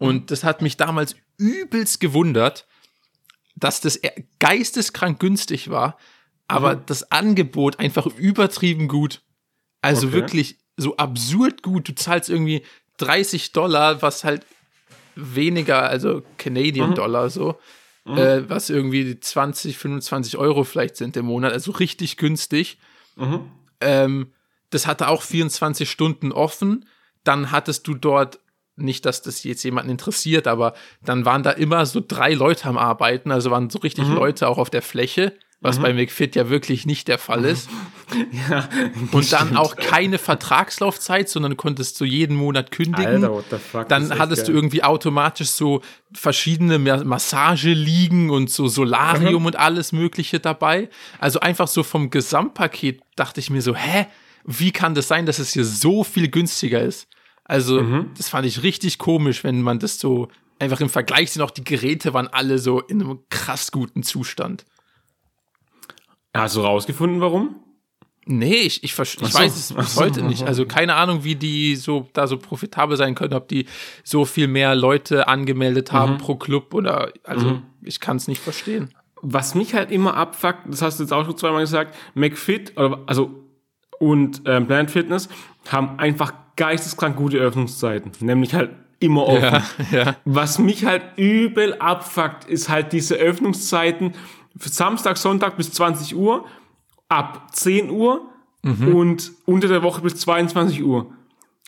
Und das hat mich damals übelst gewundert, dass das eher geisteskrank günstig war, aber Mhm. das Angebot einfach übertrieben gut. Also Okay. wirklich so absurd gut. Du zahlst irgendwie 30 Dollar, was halt weniger, also Canadian Mhm. Dollar so, äh, was irgendwie 20, 25 Euro vielleicht sind im Monat, also richtig günstig. Mhm. Ähm, das hatte auch 24 Stunden offen. Dann hattest du dort, nicht, dass das jetzt jemanden interessiert, aber dann waren da immer so drei Leute am Arbeiten, also waren so richtig Mhm. Leute auch auf der Fläche, was bei McFit ja wirklich nicht der Fall ist. Ja, Und dann stimmt. auch keine Vertragslaufzeit, sondern du konntest so jeden Monat kündigen. Alter, what the fuck. Dann hattest du irgendwie automatisch so verschiedene Ma- Massageliegen und so Solarium Mhm. und alles Mögliche dabei. Also einfach so vom Gesamtpaket dachte ich mir so, hä, wie kann das sein, dass es hier so viel günstiger ist? Also, Mhm. das fand ich richtig komisch, wenn man das so einfach im Vergleich sieht. Auch die Geräte waren alle so in einem krass guten Zustand. Hast du rausgefunden, warum? Nee, ich, ich, ich so, weiß es bis so. heute nicht. Also keine Ahnung, wie die so da so profitabel sein können, ob die so viel mehr Leute angemeldet Mhm. haben pro Club oder also ich kann es nicht verstehen. Was mich halt immer abfuckt, das hast du jetzt auch schon zweimal gesagt, McFit, oder, also, und ähm, Planet Fitness haben einfach geisteskrank gute Öffnungszeiten. Nämlich halt immer offen. Ja, ja. Was mich halt übel abfuckt, ist halt diese Öffnungszeiten für Samstag, Sonntag bis 20 Uhr, ab 10 Uhr und unter der Woche bis 22 Uhr.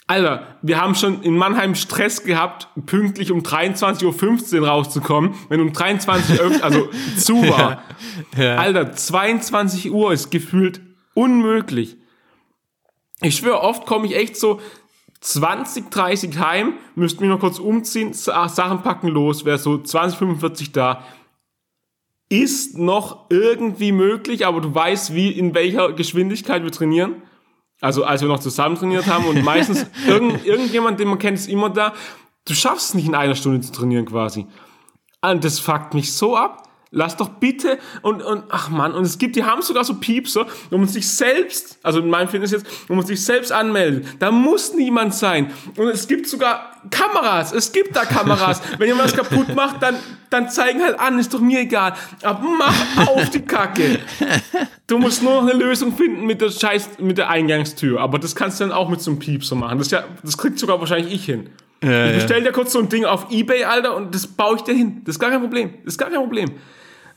Alter, wir haben schon in Mannheim Stress gehabt, pünktlich um 23.15 Uhr rauszukommen, wenn um 23 Uhr, also zu war. Ja. Alter, 22 Uhr ist gefühlt unmöglich. Ich schwöre, oft komme ich echt so 20, 30 heim, müsste mich noch kurz umziehen, Sa- Sachen packen los, wäre so 20, 45 da. Ist noch irgendwie möglich, aber du weißt, wie, in welcher Geschwindigkeit wir trainieren. Also als wir noch zusammen trainiert haben und meistens irgend, irgendjemand, den man kennt, ist immer da. Du schaffst es nicht in einer Stunde zu trainieren quasi. Und das fuckt mich so ab. Lass doch bitte und, und ach man, und es gibt, die haben sogar so Piepser, wo man sich selbst, also in meinem Fitness jetzt, wo man sich selbst anmeldet. Da muss niemand sein. Und es gibt sogar Kameras. Es gibt da Kameras. Wenn jemand was kaputt macht, dann, dann zeigen halt an, ist doch mir egal. Aber mach auf die Kacke. Du musst nur noch eine Lösung finden mit der Scheiß, mit der Eingangstür. Aber das kannst du dann auch mit so einem Piepser machen. Das, ja, das kriegt sogar wahrscheinlich ich hin. Ja, Ich ja. bestell dir kurz so ein Ding auf Ebay, Alter, und das baue ich dir hin. Das ist gar kein Problem. Das ist gar kein Problem.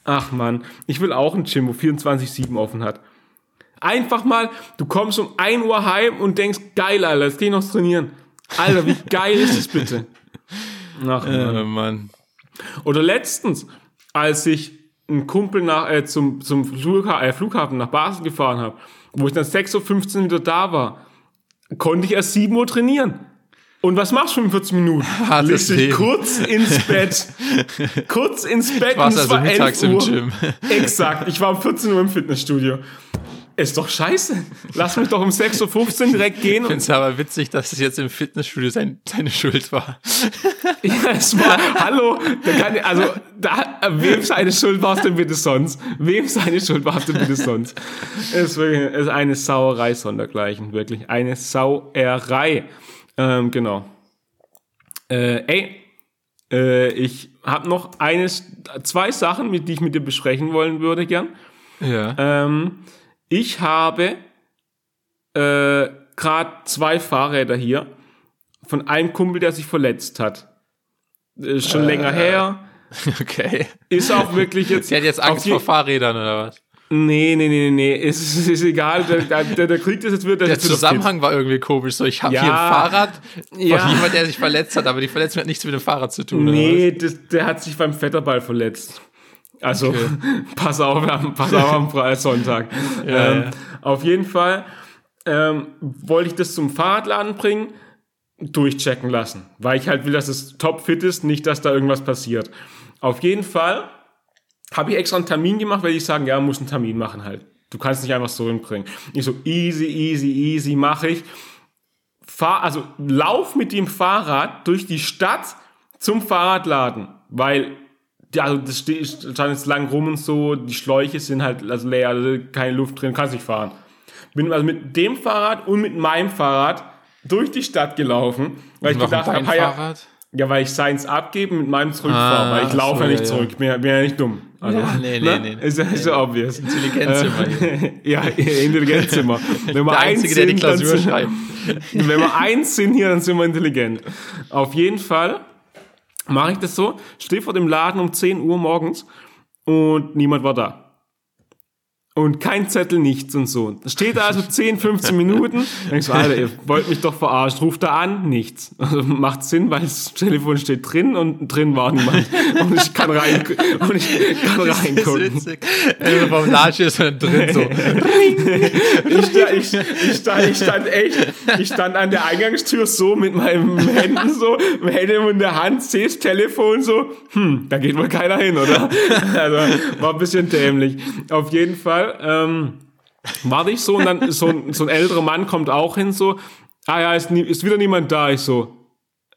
Ach man, ich will auch ein Gym, wo 24-7 offen hat. Einfach mal, du kommst um 1 Uhr heim und denkst, geil, Alter, jetzt geh ich noch trainieren. Alter, wie geil ist das bitte? Ach man. Oh Mann. Oder letztens, als ich einen Kumpel nach, äh, zum, zum Flugha äh, Flughafen nach Basel gefahren habe, wo ich dann 6.15 Uhr wieder da war, konnte ich erst 7 Uhr trainieren. Und was machst du 45 Minuten? Hartes Leg dich kurz ins Bett. kurz ins Bett Warst und es also war mittags 11 im. Gym. Exakt. Ich war um 14 Uhr im Fitnessstudio. Ist doch scheiße. Lass mich doch um 6.15 Uhr direkt gehen. Ich finde es aber witzig, dass es jetzt im Fitnessstudio sein, seine Schuld war. ja, es war, hallo, da kann, also, da, wem seine Schuld war denn bitte sonst? Wem seine Schuld war denn bitte sonst? Es ist wirklich es ist eine Sauerei sondergleichen, wirklich. Eine Sauerei. Ähm, genau. Äh, ey, äh, ich habe noch eines, zwei Sachen, mit die ich mit dir besprechen wollen würde, gern. Ja. Ähm, ich habe äh, gerade zwei Fahrräder hier von einem Kumpel, der sich verletzt hat. Ist schon länger her. Okay. Ist auch wirklich jetzt. Sie hat jetzt Angst vor Fahrrädern oder was? Nee, nee, nee, nee, nee. Es ist, ist egal. Der, der, der kriegt das jetzt wieder. Der wird auf Zusammenhang war irgendwie komisch. So, ich habe Ja. hier ein Fahrrad Ja. von jemand, der sich verletzt hat, aber die Verletzung hat nichts mit dem Fahrrad zu tun. Nee, das, der hat sich beim Vetterball verletzt. Also, pass auf, pass auf am Fre- Sonntag. Ja, ähm, ja. Auf jeden Fall ähm, wollte ich das zum Fahrradladen bringen, durchchecken lassen, weil ich halt will, dass es topfit ist, nicht, dass da irgendwas passiert. Auf jeden Fall habe ich extra einen Termin gemacht, weil ich sagen, ja, muss einen Termin machen halt. Du kannst nicht einfach so hinbringen. Ich so, easy, easy, easy, mache ich. Fahr, also lauf mit dem Fahrrad durch die Stadt zum Fahrradladen, weil ja, also das steht stand jetzt lang rum und so, die Schläuche sind halt also leer, also keine Luft drin, kannst nicht fahren. Bin also mit dem Fahrrad und mit meinem Fahrrad durch die Stadt gelaufen, weil ich Warum gedacht habe, ja, Fahrrad? ja, weil ich seins abgebe und mit meinem zurückfahre, Ah, weil ich laufe so, ja nicht ja, ja. zurück, bin ja, bin ja nicht dumm. Also, Ja, nee, nee, ne? nee, nee. Ist, ja- ist ja obvious. Intelligenzzimmer hier. ja, Intelligenzzimmer. Wenn wir Der eins Einzige, der die sind, dann Klausur sind- schreibt. wenn wir eins sind hier, dann sind wir intelligent. Auf jeden Fall mache ich das so, stehe vor dem Laden um 10 Uhr morgens und niemand war da. Und kein Zettel, nichts und so. Steht da also 10, 15 Minuten. Ich so, Alter, ihr wollt mich doch verarschen. Ruft da an, nichts. Also macht Sinn, weil das Telefon steht drin und drin war niemand. Und ich kann rein, und ich kann Das ist reingucken. witzig. Wenn du vom stehst und dann drin so. Ich, ich, ich, stand, ich stand echt, ich stand an der Eingangstür so mit meinen Händen so, mit Händen in der Hand, sehe das Telefon so, hm, da geht wohl keiner hin, oder? Also, war ein bisschen dämlich. Auf jeden Fall, ähm, warte ich so und dann so, ein- so ein älterer Mann kommt auch hin so, ah ja, ist, nie, ist wieder niemand da, ich so,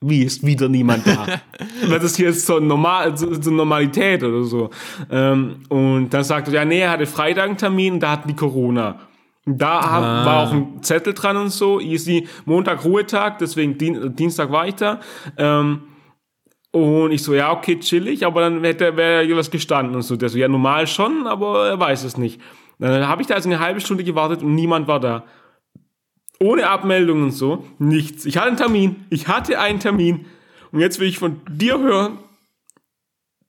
wie ist wieder niemand da? das ist hier jetzt so, normal, so, so Normalität oder so. Ähm, und dann sagt er, ja, nee, er hatte Freitag einen Termin, da hatten die Corona. Da hab, war auch ein Zettel dran und so, easy, Montag Ruhetag, deswegen Dien, Dienstag war ich da. Ähm, und ich so, ja, okay, chillig, aber dann hätte wäre ja was gestanden und so. Der so, ja, normal schon, aber er weiß es nicht. Dann habe ich da also eine halbe Stunde gewartet und niemand war da. Ohne Abmeldung und so, nichts. Ich hatte einen Termin, ich hatte einen Termin. Und jetzt will ich von dir hören,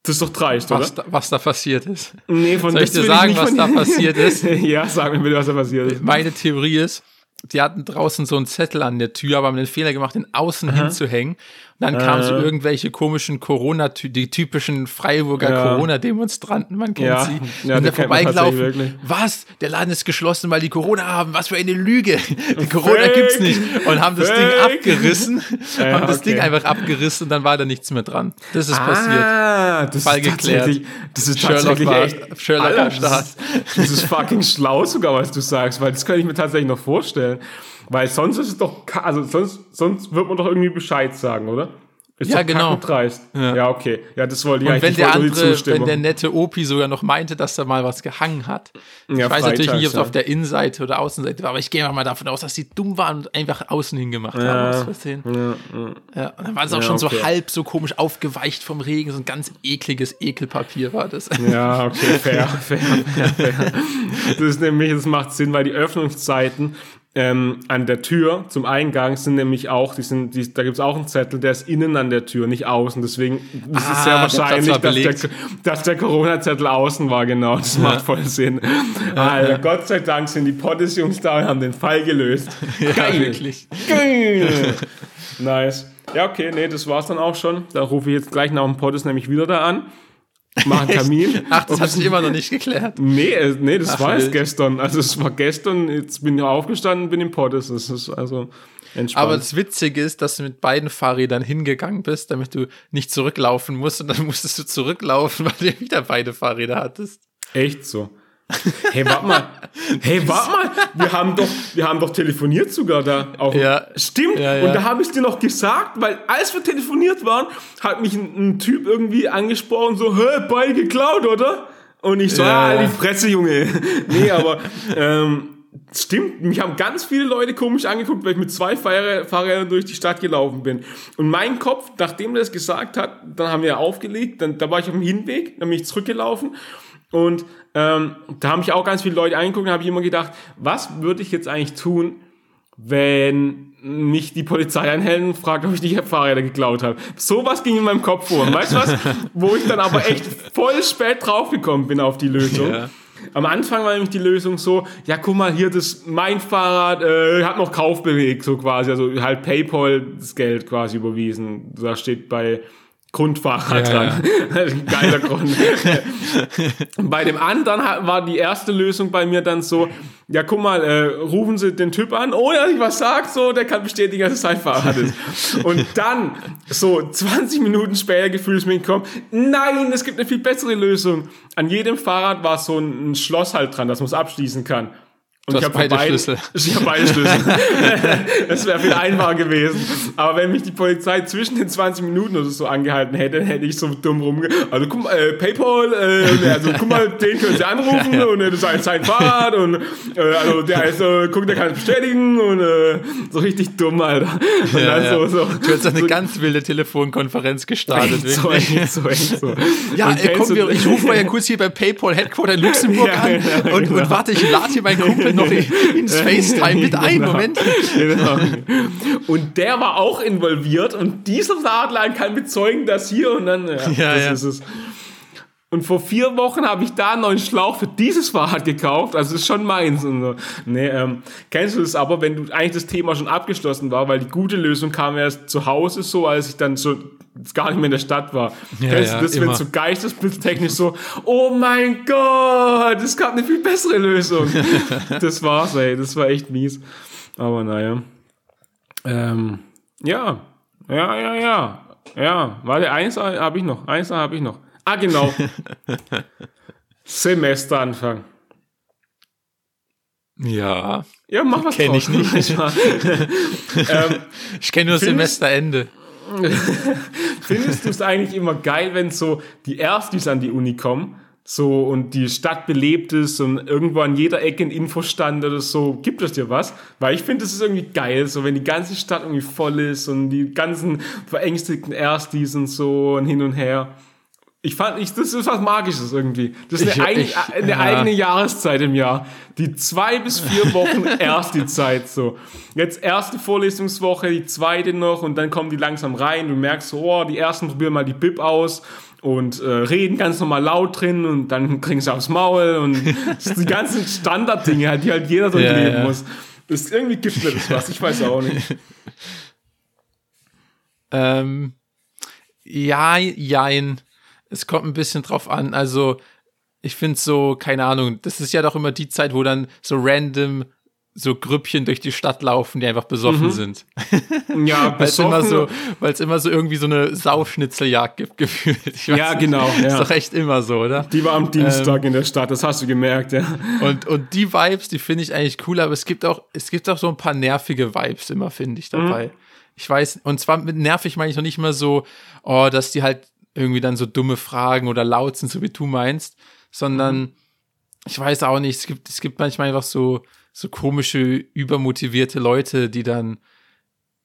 das ist doch dreist, oder? Was da, was da passiert ist. Nee, von Soll ich dir sagen, nicht was da passiert ist? ja, sag mir bitte, was da passiert ist. Meine Theorie ist, die hatten draußen so einen Zettel an der Tür, aber haben den Fehler gemacht, den außen hinzuhängen. Dann kamen so irgendwelche komischen Corona, die typischen Freiburger Ja. Corona-Demonstranten, man kennt Ja. sie. Ja, und da vorbeigelaufen. Was? Der Laden ist geschlossen, weil die Corona haben. Was für eine Lüge. Die Corona gibt's nicht. Und haben das Ding Fake. abgerissen. Ja, haben das okay. Ding einfach abgerissen und dann war da nichts mehr dran. Das ist passiert. Ah, das Fall ist geklärt. das ist Sherlock tatsächlich war- echt, Sherlock Alter. Das ist, das ist fucking schlau sogar, was du sagst, weil das kann ich mir tatsächlich noch vorstellen. Weil sonst ist es doch, also sonst, sonst wird man doch irgendwie Bescheid sagen, oder? Ist Ja, genau. Ja. ja, okay. Ja, das wollte ich Und eigentlich wenn ich der andere, wenn der nette Opi sogar noch meinte, dass da mal was gehangen hat. Ich Ja, weiß natürlich freitags, nicht, ob es ja. auf der Innenseite oder Außenseite war, aber ich gehe mal davon aus, dass die dumm waren und einfach außen hingemacht haben. aus Versehen. Ja, und dann war es auch Ja, schon okay. so halb so komisch aufgeweicht vom Regen, so ein ganz ekliges Ekelpapier war das. Ja, okay, fair, fair, fair, fair. Das ist nämlich, das macht Sinn, weil die Öffnungszeiten ähm, an der Tür zum Eingang sind nämlich auch, die sind, die, da gibt's auch einen Zettel, der ist innen an der Tür, nicht außen. Deswegen ist Ah, es sehr wahrscheinlich, war dass der, dass der Corona-Zettel außen war, genau. Das macht voll Sinn. Alter, Gott sei Dank sind die Pottes-Jungs da und haben den Fall gelöst. Ja, wirklich. Geil. nice. Ja, okay, nee, das war's dann auch schon. Da rufe ich jetzt gleich nach dem Pottes nämlich wieder da an. Mach einen Termin. Ach, das hat sich immer noch nicht geklärt. Nee, äh, nee, das Ach, war wild. gestern. Also es war gestern, jetzt bin ich aufgestanden, bin im Poddes. Das ist also entspannt. Aber das Witzige ist, dass du mit beiden Fahrrädern hingegangen bist, damit du nicht zurücklaufen musst und dann musstest du zurücklaufen, weil du wieder beide Fahrräder hattest. Echt so. Hey, warte mal. Hey, warte mal. Wir haben doch, wir haben doch telefoniert sogar da. Auch. Ja. Stimmt. Ja, ja. Und da habe ich dir noch gesagt, weil als wir telefoniert waren, hat mich ein, ein Typ irgendwie angesprochen, so, hä, beide geklaut, oder? Und ich so, Ja, ah, die Fresse, Junge. nee, aber, ähm, Stimmt, mich haben ganz viele Leute komisch angeguckt, weil ich mit zwei Fahrrä- Fahrrädern durch die Stadt gelaufen bin. Und mein Kopf, nachdem er das gesagt hat, dann haben wir aufgelegt, dann, da war ich auf dem Hinweg, dann bin ich zurückgelaufen und ähm, da haben mich auch ganz viele Leute angeguckt und habe ich immer gedacht, was würde ich jetzt eigentlich tun, wenn mich die Polizei anhält und fragt, ob ich die Fahrräder geklaut habe. Sowas ging in meinem Kopf vor. Weißt du was? Wo ich dann aber echt voll spät draufgekommen bin auf die Lösung. Ja. Am Anfang war nämlich die Lösung so, ja guck mal hier, das mein Fahrrad äh, hat noch Kaufbeleg, so quasi, also halt Paypal das Geld quasi überwiesen. Da steht bei Grundfahrrad ja, dran. Ja. Geiler Grund. bei dem anderen war die erste Lösung bei mir dann so, ja, guck mal, äh, rufen Sie den Typ an, oh ja, ich was sagt, so, der kann bestätigen, dass es sein Fahrrad ist. Und dann, so 20 Minuten später, gefühlsmäßig kommt, nein, es gibt eine viel bessere Lösung. An jedem Fahrrad war so ein Schloss halt dran, das man es abschließen kann. Und ich habe beide, beide Schlüssel. Ich habe beide Schlüssel. das wäre viel einfacher gewesen. Aber wenn mich die Polizei zwischen den 20 Minuten oder so angehalten hätte, hätte ich so dumm rumge... Also guck mal, äh, Paypal, äh, also guck mal, den können Sie anrufen ja, ja. und äh, das ist sein Fahrrad und äh, also der ist, äh, guck, der kann es bestätigen und äh, so richtig dumm, Alter. Und ja, dann so, so, du hast eine so, ganz wilde Telefonkonferenz gestartet. Echt so, echt so, echt so. Ja, äh, komm, wir, ich rufe mal ja kurz hier bei Paypal Headquarter in Luxemburg an und, genau. und warte, ich lade hier meinen Kumpel noch ins FaceTime mit ein. Genau. Moment. Genau. Und der war auch involviert und dieser Radlein kann bezeugen, dass hier und dann, ja, ja das ja. ist es. Und vor vier Wochen habe ich da einen neuen Schlauch für dieses Fahrrad gekauft. Also ist schon meins. Und so. nee, ähm, kennst du das aber, wenn du eigentlich das Thema schon abgeschlossen war, weil die gute Lösung kam erst zu Hause so, als ich dann so gar nicht mehr in der Stadt war. Ja, kennst du das, wenn so geistesblitztechnisch so, oh mein Gott, es gab eine viel bessere Lösung. das war's, ey. Das war echt mies. Aber naja. Ähm, ja. Ja, ja, ja. Ja, warte, eins habe ich noch. Eins habe ich noch. Ah, genau. Semesteranfang. Ja. Ja, mach was Kenne ich nicht. ähm, ich kenne nur Semesterende. Findest du es eigentlich immer geil, wenn so die Erstis an die Uni kommen? So und die Stadt belebt ist und irgendwo an jeder Ecke ein Infostand oder so. Gibt es dir was? Weil ich finde, es ist irgendwie geil, so wenn die ganze Stadt irgendwie voll ist und die ganzen verängstigten Erstis und so und hin und her. Ich fand, ich, das ist was Magisches irgendwie. Das ist eine, ich, ich, eine ja. eigene Jahreszeit im Jahr. Die zwei bis vier Wochen erst die Zeit so. Jetzt erste Vorlesungswoche, die zweite noch und dann kommen die langsam rein. Du merkst so, oh, die ersten probieren mal die Bib aus und äh, reden ganz normal laut drin und dann kriegen sie aufs Maul und die ganzen Standarddinge, halt, die halt jeder durchleben ja, ja. muss. Das ist irgendwie gibt mir das was, ich weiß auch nicht. ähm, ja, jein es kommt ein bisschen drauf an. Also, ich finde so, keine Ahnung, das ist ja doch immer die Zeit, wo dann so random so Grüppchen durch die Stadt laufen, die einfach besoffen mhm. sind. Ja, besoffen. weil es immer so, weil es immer so irgendwie so eine Sauschnitzeljagd gibt gefühlt. ja, genau. Ja. Ist doch echt immer so, oder? Die war am Dienstag ähm, in der Stadt, das hast du gemerkt, ja. Und und die Vibes, die finde ich eigentlich cool, aber es gibt auch es gibt auch so ein paar nervige Vibes immer, finde ich dabei. Mhm. Ich weiß, und zwar mit nervig meine ich noch nicht mal so, oh, dass die halt irgendwie dann so dumme Fragen oder laut sind, so wie du meinst, sondern mhm. ich weiß auch nicht, es gibt, es gibt manchmal einfach so, so komische, übermotivierte Leute, die dann,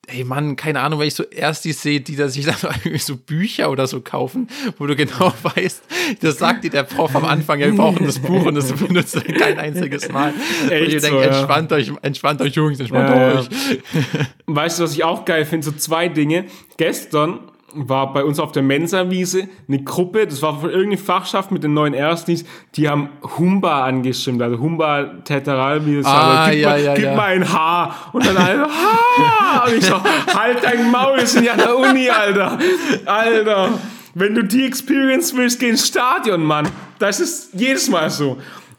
ey Mann, keine Ahnung, weil ich so erst die sehe, die da sich dann irgendwie so Bücher oder so kaufen, wo du genau weißt, das sagt dir der Prof am Anfang, ja, wir brauchen das Buch und das benutzt er kein einziges Mal. Echt und ihr so, denkt, ja. entspannt euch, entspannt euch, Jungs, entspannt ja, euch. Weißt du, was ich auch geil finde? So zwei Dinge. Gestern war bei uns auf der Mensa-Wiese eine Gruppe, das war von irgendeiner Fachschaft mit den neuen Erstis, die haben Humba angestimmt, also Humba Teteral, wie das ah, Gib, ja, mal, ja, gib ja. mal ein Haar. Und dann alle, ha! Und ich so, halt dein Maul, wir sind ja an der Uni, Alter. Alter. Wenn du die Experience willst, geh ins Stadion, Mann. Das ist jedes Mal so.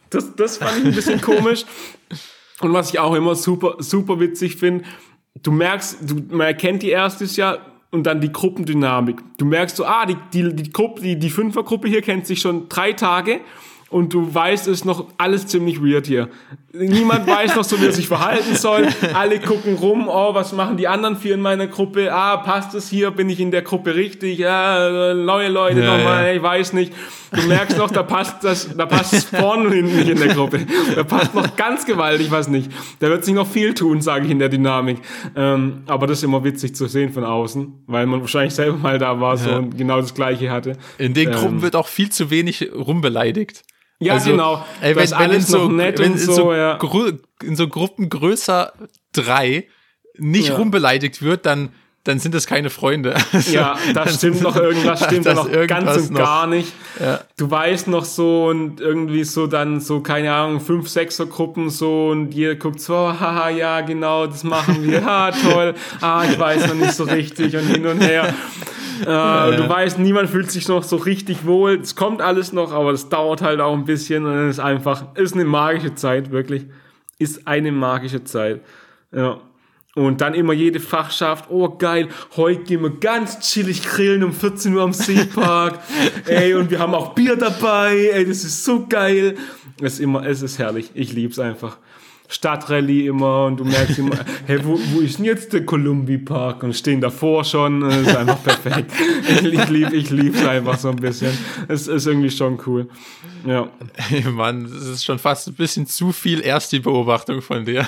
Das, das fand ich ein bisschen komisch. Und was ich auch immer super, super witzig finde, du merkst, du, man erkennt die erstes Jahr, und dann die Gruppendynamik. Du merkst so, ah, die, die, die Gruppe, die, die Fünfergruppe hier kennt sich schon drei Tage und du weißt, es ist noch alles ziemlich weird hier. Niemand weiß noch so, wie er sich verhalten soll. Alle gucken rum, oh, was machen die anderen vier in meiner Gruppe? Ah, passt es hier? Bin ich in der Gruppe richtig? Ja, neue Leute ja, nochmal, ja. ich weiß nicht. Du merkst noch, da passt das, da passt es vorne und hinten nicht in der Gruppe. Da passt noch ganz gewaltig was nicht. Da wird sich noch viel tun, sage ich in der Dynamik. Ähm, aber das ist immer witzig zu sehen von außen, weil man wahrscheinlich selber mal da war so und genau das Gleiche hatte. In den Gruppen ähm, wird auch viel zu wenig rumbeleidigt. Ja, also, genau. Ey, wenn, alles so, nett wenn und so, so ja. in so Gruppen größer drei nicht Ja. rumbeleidigt wird, dann, dann sind das keine Freunde. Also, Ja, da dann stimmt noch irgendwas, stimmt da das noch ganz und noch. gar nicht. Ja. Du weißt noch so und irgendwie so dann so, keine Ahnung, fünf, sechser Gruppen so und jeder guckt so, haha, ja, genau, das machen wir, ha, toll, ah, ich weiß noch nicht so richtig und hin und her. Äh, Du weißt, niemand fühlt sich noch so richtig wohl. Es kommt alles noch, aber es dauert halt auch ein bisschen und es ist einfach, ist eine magische Zeit, wirklich. Ist eine magische Zeit. Ja. Und dann immer jede Fachschaft, oh geil, heute gehen wir ganz chillig grillen um 14 Uhr am Seepark. ey, und wir haben auch Bier dabei, ey, das ist so geil. Es ist immer, es ist herrlich. Ich lieb's einfach. Stadtrallye immer und du merkst immer, hey, wo, wo ist denn jetzt der Columbia Park? Und stehen davor schon, und es ist einfach perfekt. Ich, ich lieb, ich lieb's einfach so ein bisschen. Es ist irgendwie schon cool. Ja. Ey, Mann, das ist schon fast ein bisschen zu viel erst die Beobachtung von dir.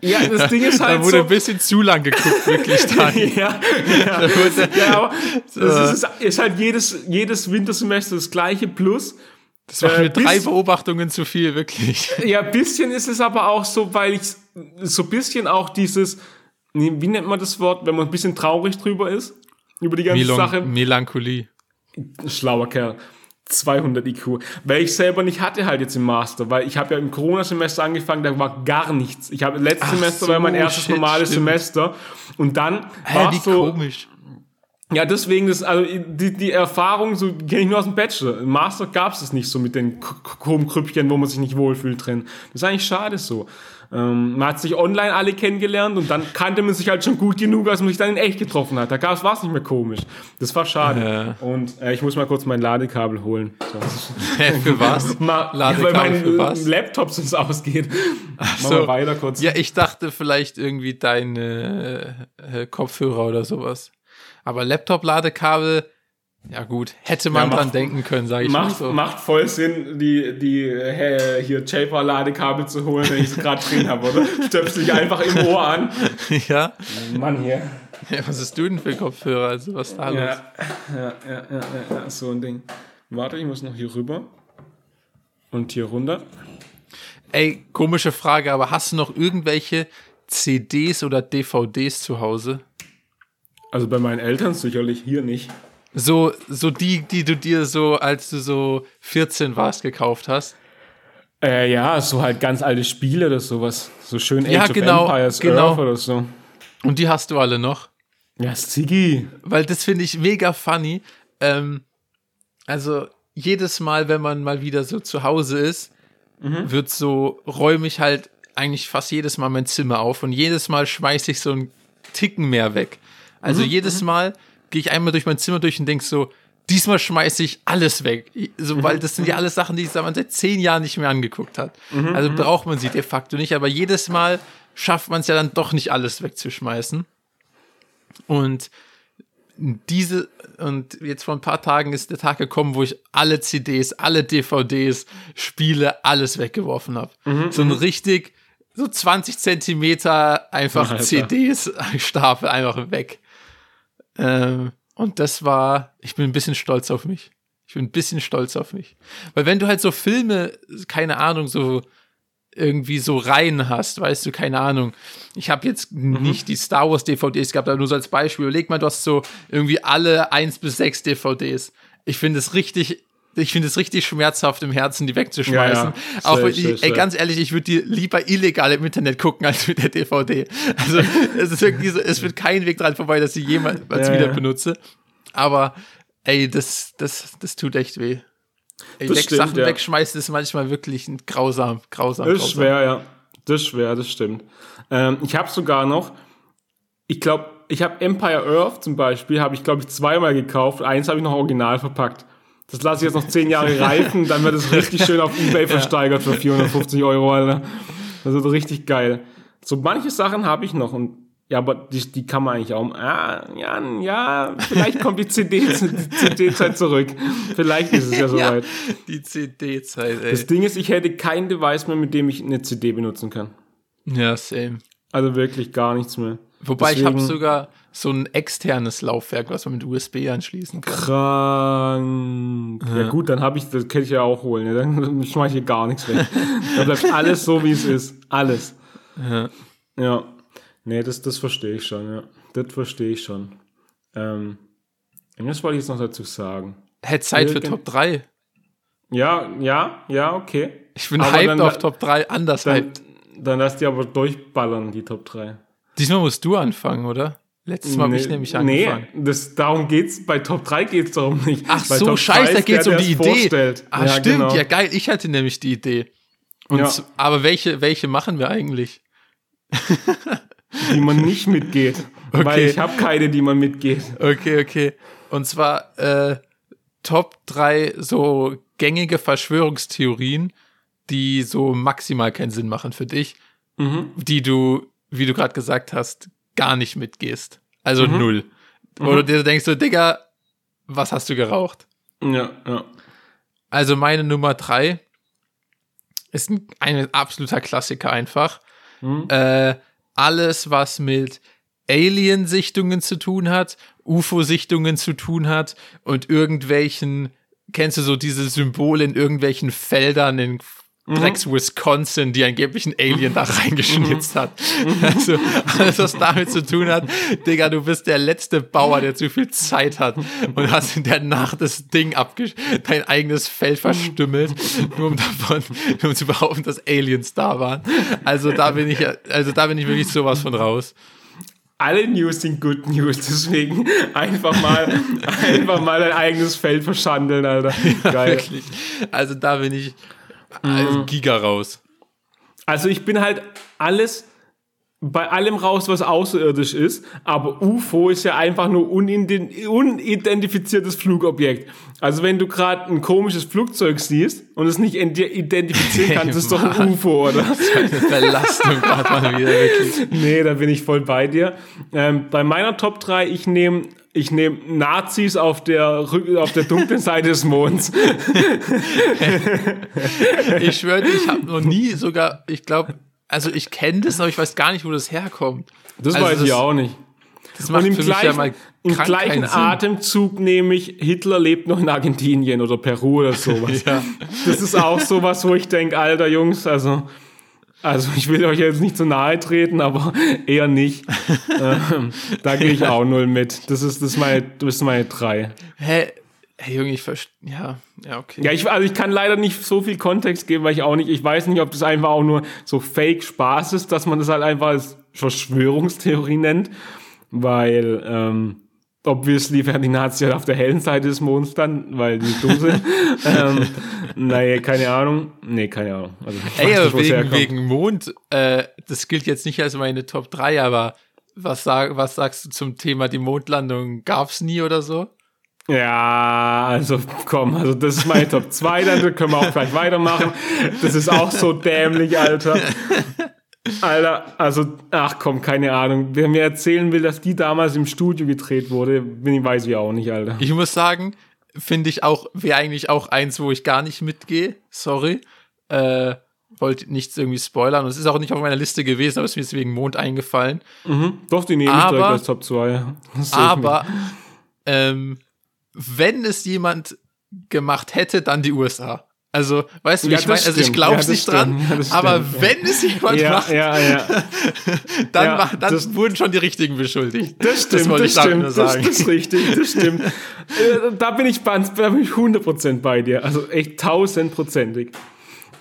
Ja, das Ding ist Da halt wurde so. ein bisschen zu lang geguckt, wirklich. Ja, ja. ja, aber das ist, ist halt jedes, jedes Wintersemester das gleiche Plus. Das war Äh, mir drei Beobachtungen zu viel, wirklich. Ja, ein bisschen ist es aber auch so, weil ich so ein bisschen auch dieses, wie nennt man das Wort, wenn man ein bisschen traurig drüber ist? Über die ganze Melon Sache. Melancholie. Schlauer Kerl. 200 IQ. Weil ich selber nicht hatte halt jetzt im Master, weil ich habe ja im Corona-Semester angefangen, da war gar nichts. Ich habe letztes Ach Semester so, war mein erstes shit, normales stimmt. Semester und dann Hä, war so komisch. Ja, deswegen, das, also die, die Erfahrung so kenne ich nur aus dem Bachelor. Im Master gab es das nicht so mit den K- K- Krummkrüppchen, wo man sich nicht wohlfühlt drin. Das ist eigentlich schade so. Ähm, man hat sich online alle kennengelernt und dann kannte man sich halt schon gut genug, als man sich dann in echt getroffen hat. Da gab es was nicht mehr komisch. Das war schade. Und äh, ich muss mal kurz mein Ladekabel holen. Für was? Mal, Ladekabel weil mein für was? Laptop sonst ausgeht. Machen so. wir weiter kurz. Ja, ich dachte vielleicht irgendwie deine äh, Kopfhörer oder sowas. Aber Laptop-Ladekabel, ja gut, hätte man Ja, dran macht- denken können, sage ich mal Macht, so. macht voll Sinn, die, die äh, hier Japer-Ladekabel zu holen, wenn ich es gerade drin habe, oder? Stöpsel ich einfach im Ohr an. ja? Mann hier. ja, was hast du denn für Kopfhörer? Also was ist da los? Ja, ja, ja, ja, ja, ja, so ein Ding. Warte, ich muss noch hier rüber. Und hier runter. Ey, komische Frage, aber hast du noch irgendwelche CDs oder DVDs zu Hause? Also bei meinen Eltern sicherlich, hier nicht. So, so die, die du dir so, als du so 14 warst, gekauft hast. Äh, ja, so halt ganz alte Spiele oder sowas. So schön Age Ja, of genau, Empires, genau. Earth oder so. Und die hast du alle noch. Ja, Ziggy. Weil das finde ich mega funny. Ähm, also jedes Mal, wenn man mal wieder so zu Hause ist, wird so, räume ich halt eigentlich fast jedes Mal mein Zimmer auf und jedes Mal schmeiße ich so einen Ticken mehr weg. Also jedes Mal gehe ich einmal durch mein Zimmer durch und denk so, diesmal schmeiße ich alles weg. So, weil das sind ja alles Sachen, die man seit zehn Jahren nicht mehr angeguckt hat. Also braucht man sie de facto nicht, aber jedes Mal schafft man es ja dann doch nicht alles wegzuschmeißen. Und diese, und jetzt vor ein paar Tagen ist der Tag gekommen, wo ich alle CDs, alle DVDs, Spiele, alles weggeworfen habe. so ein richtig, so 20 Zentimeter einfach Alter. CDs, Stapel einfach weg. Ähm, und das war, ich bin ein bisschen stolz auf mich. Ich bin ein bisschen stolz auf mich. Weil wenn du halt so Filme, keine Ahnung, so irgendwie so rein hast, weißt du, keine Ahnung. Ich habe jetzt nicht die Star Wars DVDs gehabt, aber nur so als Beispiel. Überleg mal, du hast so irgendwie alle 1 bis 6 DVDs. Ich finde es richtig, ich finde es richtig schmerzhaft im Herzen, die wegzuschmeißen. Ja, ja. Auch wenn ich, ey, ganz ehrlich, ich würde die lieber illegal im Internet gucken als mit der DVD. Also es ist wirklich so, es wird kein Weg dran vorbei, dass ich jemals Ja, wieder benutze. Aber ey, das, das, das tut echt weh. Ey, weg, stimmt, Sachen wegschmeißen ist manchmal wirklich ein grausam, grausam. Das ist grausam. schwer, ja. Das ist schwer, das stimmt. Ähm, ich habe sogar noch, ich glaube, ich habe Empire Earth zum Beispiel, habe ich glaube ich zweimal gekauft. Eins habe ich noch original verpackt. Das lasse ich jetzt noch zehn Jahre reifen, dann wird es richtig schön auf Ebay versteigert für 450 Euro, Alter. Das wird richtig geil. So manche Sachen habe ich noch und ja, aber die, die kann man eigentlich auch. Ah, ja, ja, vielleicht kommt die CD, CD-Zeit zurück. Vielleicht ist es ja soweit. Die CD-Zeit, ey. Das Ding ist, ich hätte kein Device mehr, mit dem ich eine CD benutzen kann. ja, same. Also wirklich gar nichts mehr. Wobei ich habe Deswegen- sogar so ein externes Laufwerk, was man mit USB anschließen kann. Krank. Ja, gut, dann habe ich, das kann ich ja auch holen. Ja, dann schmeiße ich gar nichts weg. Da bleibt alles so, wie es ist. Alles. Ja. Ja. Nee, das, das verstehe ich schon, ja. Das verstehe ich schon. Ähm, was wollte ich jetzt noch dazu sagen? Hätte Zeit für Top 3. Ja, ja, ja, okay. Ich bin Aber hyped dann- auf Top 3, anders Dann, hyped. dann lass die aber durchballern, die Top 3. Diesmal musst du anfangen, oder? Letztes Mal habe ich nämlich angefangen. Nee, das, darum geht's, bei Top 3 geht's darum nicht. Ach bei so, Top 3 scheiße, da geht's der, um die Idee. vorstellt. Ah, Ja, stimmt, genau. ja geil, ich hatte nämlich die Idee. Und, Ja. Aber welche, welche machen wir eigentlich? Die man nicht mitgeht. Weil Okay. ich habe keine, die man mitgeht. Okay, okay. Und zwar äh, Top 3 so gängige Verschwörungstheorien, die so maximal keinen Sinn machen für dich, Mhm. die du, wie du gerade gesagt hast, gar nicht mitgehst. Also Mhm. null. Wo du dir denkst so, Digga, was hast du geraucht? Ja, ja. Also meine Nummer 3 ist ein, ein absoluter Klassiker einfach. Mhm. Äh, alles, was mit Alien-Sichtungen zu tun hat, UFO-Sichtungen zu tun hat und irgendwelchen, kennst du so diese Symbole in irgendwelchen Feldern in Drecks Wisconsin, die angeblich ein Alien da reingeschnitzt hat. Also alles, was damit zu tun hat, Digga, du bist der letzte Bauer, der zu viel Zeit hat und hast in der Nacht das Ding abgesch dein eigenes Feld verstümmelt, nur um davon, nur um zu behaupten, dass Aliens da waren. Also da bin ich, ja- also da bin ich wirklich sowas von raus. Alle News sind Good News, deswegen einfach mal, einfach mal dein eigenes Feld verschandeln, Alter. Geil. Wirklich. Also da bin ich also Giga raus. Also ich bin halt alles bei allem raus, was außerirdisch ist, aber UFO ist ja einfach nur unident- unidentifiziertes Flugobjekt. Also wenn du gerade ein komisches Flugzeug siehst und es nicht ide- identifizieren kannst, ist doch ein UFO, oder? Eine Belastung gerade mal wieder wirklich. Nee, da bin ich voll bei dir. Ähm, bei meiner Top 3, ich nehme ich nehm Nazis auf der, auf der dunklen Seite des Monds. Ich schwöre, ich habe noch nie sogar, ich glaube, also ich kenne das, aber ich weiß gar nicht, wo das herkommt. Das Also weiß das- ich auch nicht. Das macht Und im für mich ja gleichen, mal im gleichen. Atemzug nehme ich, Hitler lebt noch in Argentinien oder Peru oder sowas. Ja. Das ist auch sowas, wo ich denke, alter Jungs, also, also ich will euch jetzt nicht zu nahe treten, aber eher nicht. ähm, da gehe ich auch null mit. Das ist, das ist meine, das ist meine drei. Hä? Hey Junge, ich verstehe. Ja, ja, okay. Ja, ich, also ich kann leider nicht so viel Kontext geben, weil ich auch nicht, ich weiß nicht, ob das einfach auch nur so Fake-Spaß ist, dass man das halt einfach als Verschwörungstheorie nennt, weil, ähm, obviously wären die Nazis halt auf der hellen Seite des Monds dann, weil die dumm sind. ähm, naja, keine Ahnung. Nee, keine Ahnung. Also, Ey, aber nicht, wegen, wegen Mond, äh, das gilt jetzt nicht als meine Top 3, aber was, sag, was sagst du zum Thema, die Mondlandung gab's nie oder so? Ja, also komm, also das ist meine Top 2, dann können wir auch gleich weitermachen. Das ist auch so dämlich, Alter. Alter, also, ach komm, keine Ahnung. Wer mir erzählen will, dass die damals im Studio gedreht wurde, bin ich weiß ich auch nicht, Alter. Ich muss sagen, finde ich auch, wäre eigentlich auch eins, wo ich gar nicht mitgehe. Sorry. Äh, wollte nichts irgendwie spoilern. Und es ist auch nicht auf meiner Liste gewesen, aber es ist mir jetzt wegen Mond eingefallen. Mhm, doch, die nehme ich Aber- direkt als Top 2. Das sehe ich Aber ähm, wenn es jemand gemacht hätte, dann die USA. Also, weißt du, wie Ja, ich meine? das Also, ich glaube Ja, das nicht dran, stimmt. Ja, das aber stimmt. wenn es jemand. Ja, macht, ja, ja. dann, ja, mach- dann das- wurden schon die Richtigen beschuldigt. Das stimmt, wollte das, ich damit stimmt, nur das, sagen. das ist richtig, das stimmt. Äh, da bin ich, ganz- da bin ich 100% bei dir. Also echt tausendprozentig.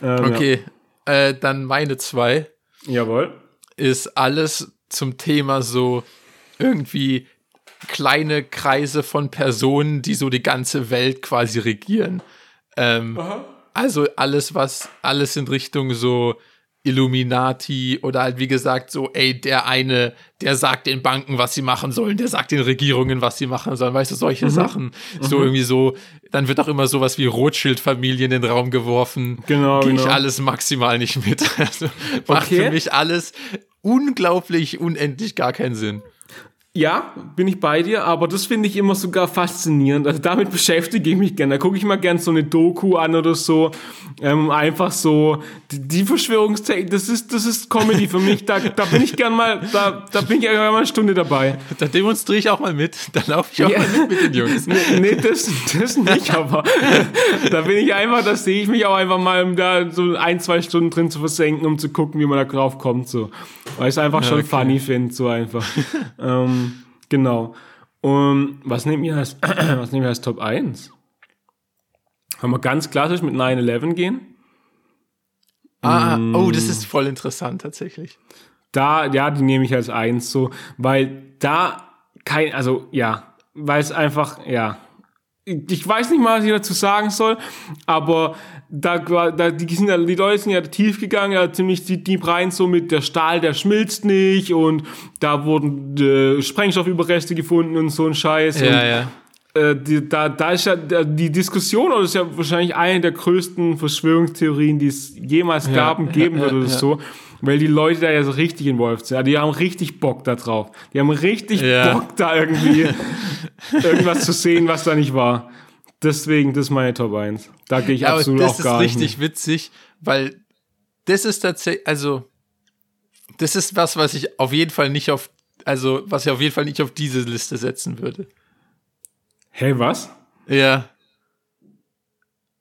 Ähm, Okay, äh, dann meine zwei Ja. Jawohl. ist alles zum Thema so irgendwie kleine Kreise von Personen, die so die ganze Welt quasi regieren. Ähm, also alles, was, alles in Richtung so Illuminati oder halt wie gesagt so, ey, der eine, der sagt den Banken, was sie machen sollen, der sagt den Regierungen, was sie machen sollen, weißt du, solche Sachen. So irgendwie so, dann wird auch immer sowas wie Rothschild-Familie in den Raum geworfen. Genau, Gehe ich genau. alles maximal nicht mit. Also macht Okay. für mich alles unglaublich, unendlich gar keinen Sinn. Ja, bin ich bei dir, aber das finde ich immer sogar faszinierend. Also damit beschäftige ich mich gerne. Da gucke ich mal gern so eine Doku an oder so. Ähm, einfach so, die, die Verschwörungstechnik, das ist, das ist Comedy für mich. Da, da bin ich gern mal, da, da bin ich gerne mal eine Stunde dabei. Da demonstriere ich auch mal mit. Da laufe ich auch Ja. mal mit mit den Jungs. Nee, nee das, das nicht, aber da bin ich einfach, da sehe ich mich auch einfach mal, um da so ein, zwei Stunden drin zu versenken, um zu gucken, wie man da drauf kommt, so. Weil ich es einfach schon okay. funny finde, so einfach. ähm, genau. Und was nehmen wir als, was nehmen wir als Top 1? Haben wir ganz klassisch mit 9-11 gehen? Ah, oh, das ist voll interessant tatsächlich. Da, ja, die nehme ich als eins so, weil da kein, also ja, weil es einfach, ja, ich weiß nicht mal, was ich dazu sagen soll, aber da, da die, sind ja, die Leute sind ja tief gegangen, ja, ziemlich deep rein, so mit der Stahl, der schmilzt nicht und da wurden äh, Sprengstoffüberreste gefunden und so ein Scheiß. und, ja. äh, die, da, da ist ja die Diskussion, oder ist ja wahrscheinlich eine der größten Verschwörungstheorien, die es jemals gab und geben ja, wird oder ja. so, weil die Leute da ja so richtig involviert sind. Also die haben richtig Bock da drauf. Die haben richtig Ja. Bock da irgendwie irgendwas zu sehen, was da nicht war. Deswegen, das ist meine Top 1. Da gehe ich Ja, aber absolut das auch ist gar richtig nicht. witzig, weil das ist tatsächlich, also das ist was, was ich auf jeden Fall nicht auf, also was ich auf jeden Fall nicht auf diese Liste setzen würde. Hey, was? Ja,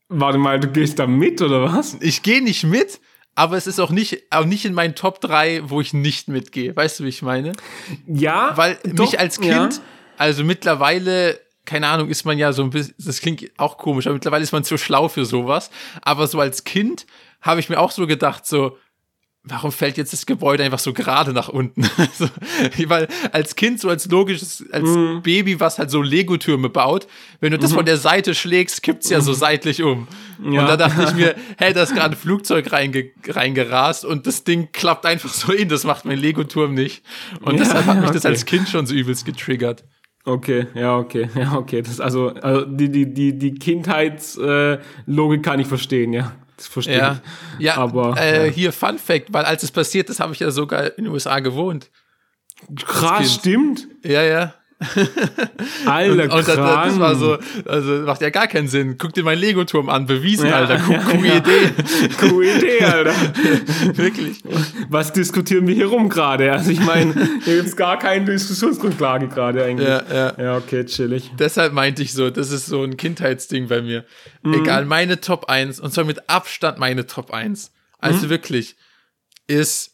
Warte mal, du gehst da mit, oder was? ich gehe nicht mit, aber es ist auch nicht, auch nicht in meinen Top 3, wo ich nicht mitgehe. Weißt du, wie ich meine? Ja. Weil doch, mich als Kind, ja. also mittlerweile, keine Ahnung, ist man ja so ein bisschen, das klingt auch komisch, aber mittlerweile ist man zu schlau für sowas. Aber so als Kind habe ich mir auch so gedacht, so, warum fällt jetzt das Gebäude einfach so gerade nach unten? Also, weil als Kind, so als logisches, als Mhm. Baby, was halt so Lego-Türme baut, wenn du das von der Seite schlägst, kippt's ja so seitlich um. Mhm. Ja. Und da dachte ich mir, hey, da ist gerade ein Flugzeug reinge reingerast und das Ding klappt einfach so hin, das macht mein Lego-Turm nicht. Und Ja, deshalb hat mich das okay. als Kind schon so übelst getriggert. Okay, ja, okay, ja, okay. Das also, also die, die, die, die Kindheitslogik äh, kann ich verstehen, ja. Das verstehe Ja, ich. ja Aber, äh, ja. hier Fun Fact, weil als es passiert ist, habe ich ja sogar in den USA gewohnt. Krass, stimmt. Ja, ja. Alter, Und das, das war so, also macht ja gar keinen Sinn. Guck dir meinen Lego-Turm an, bewiesen, Ja, Alter. ja, Coole ja. Idee. Coole Idee, Alter. Wirklich. Was diskutieren wir hier rum gerade? Also ich meine, hier gibt's gar keine Diskussionsgrundlage gerade eigentlich. Ja, ja. Ja, okay, chillig. Deshalb meinte ich so, das ist so ein Kindheitsding bei mir. Egal, meine Top 1, und zwar mit Abstand meine Top 1. Also wirklich, ist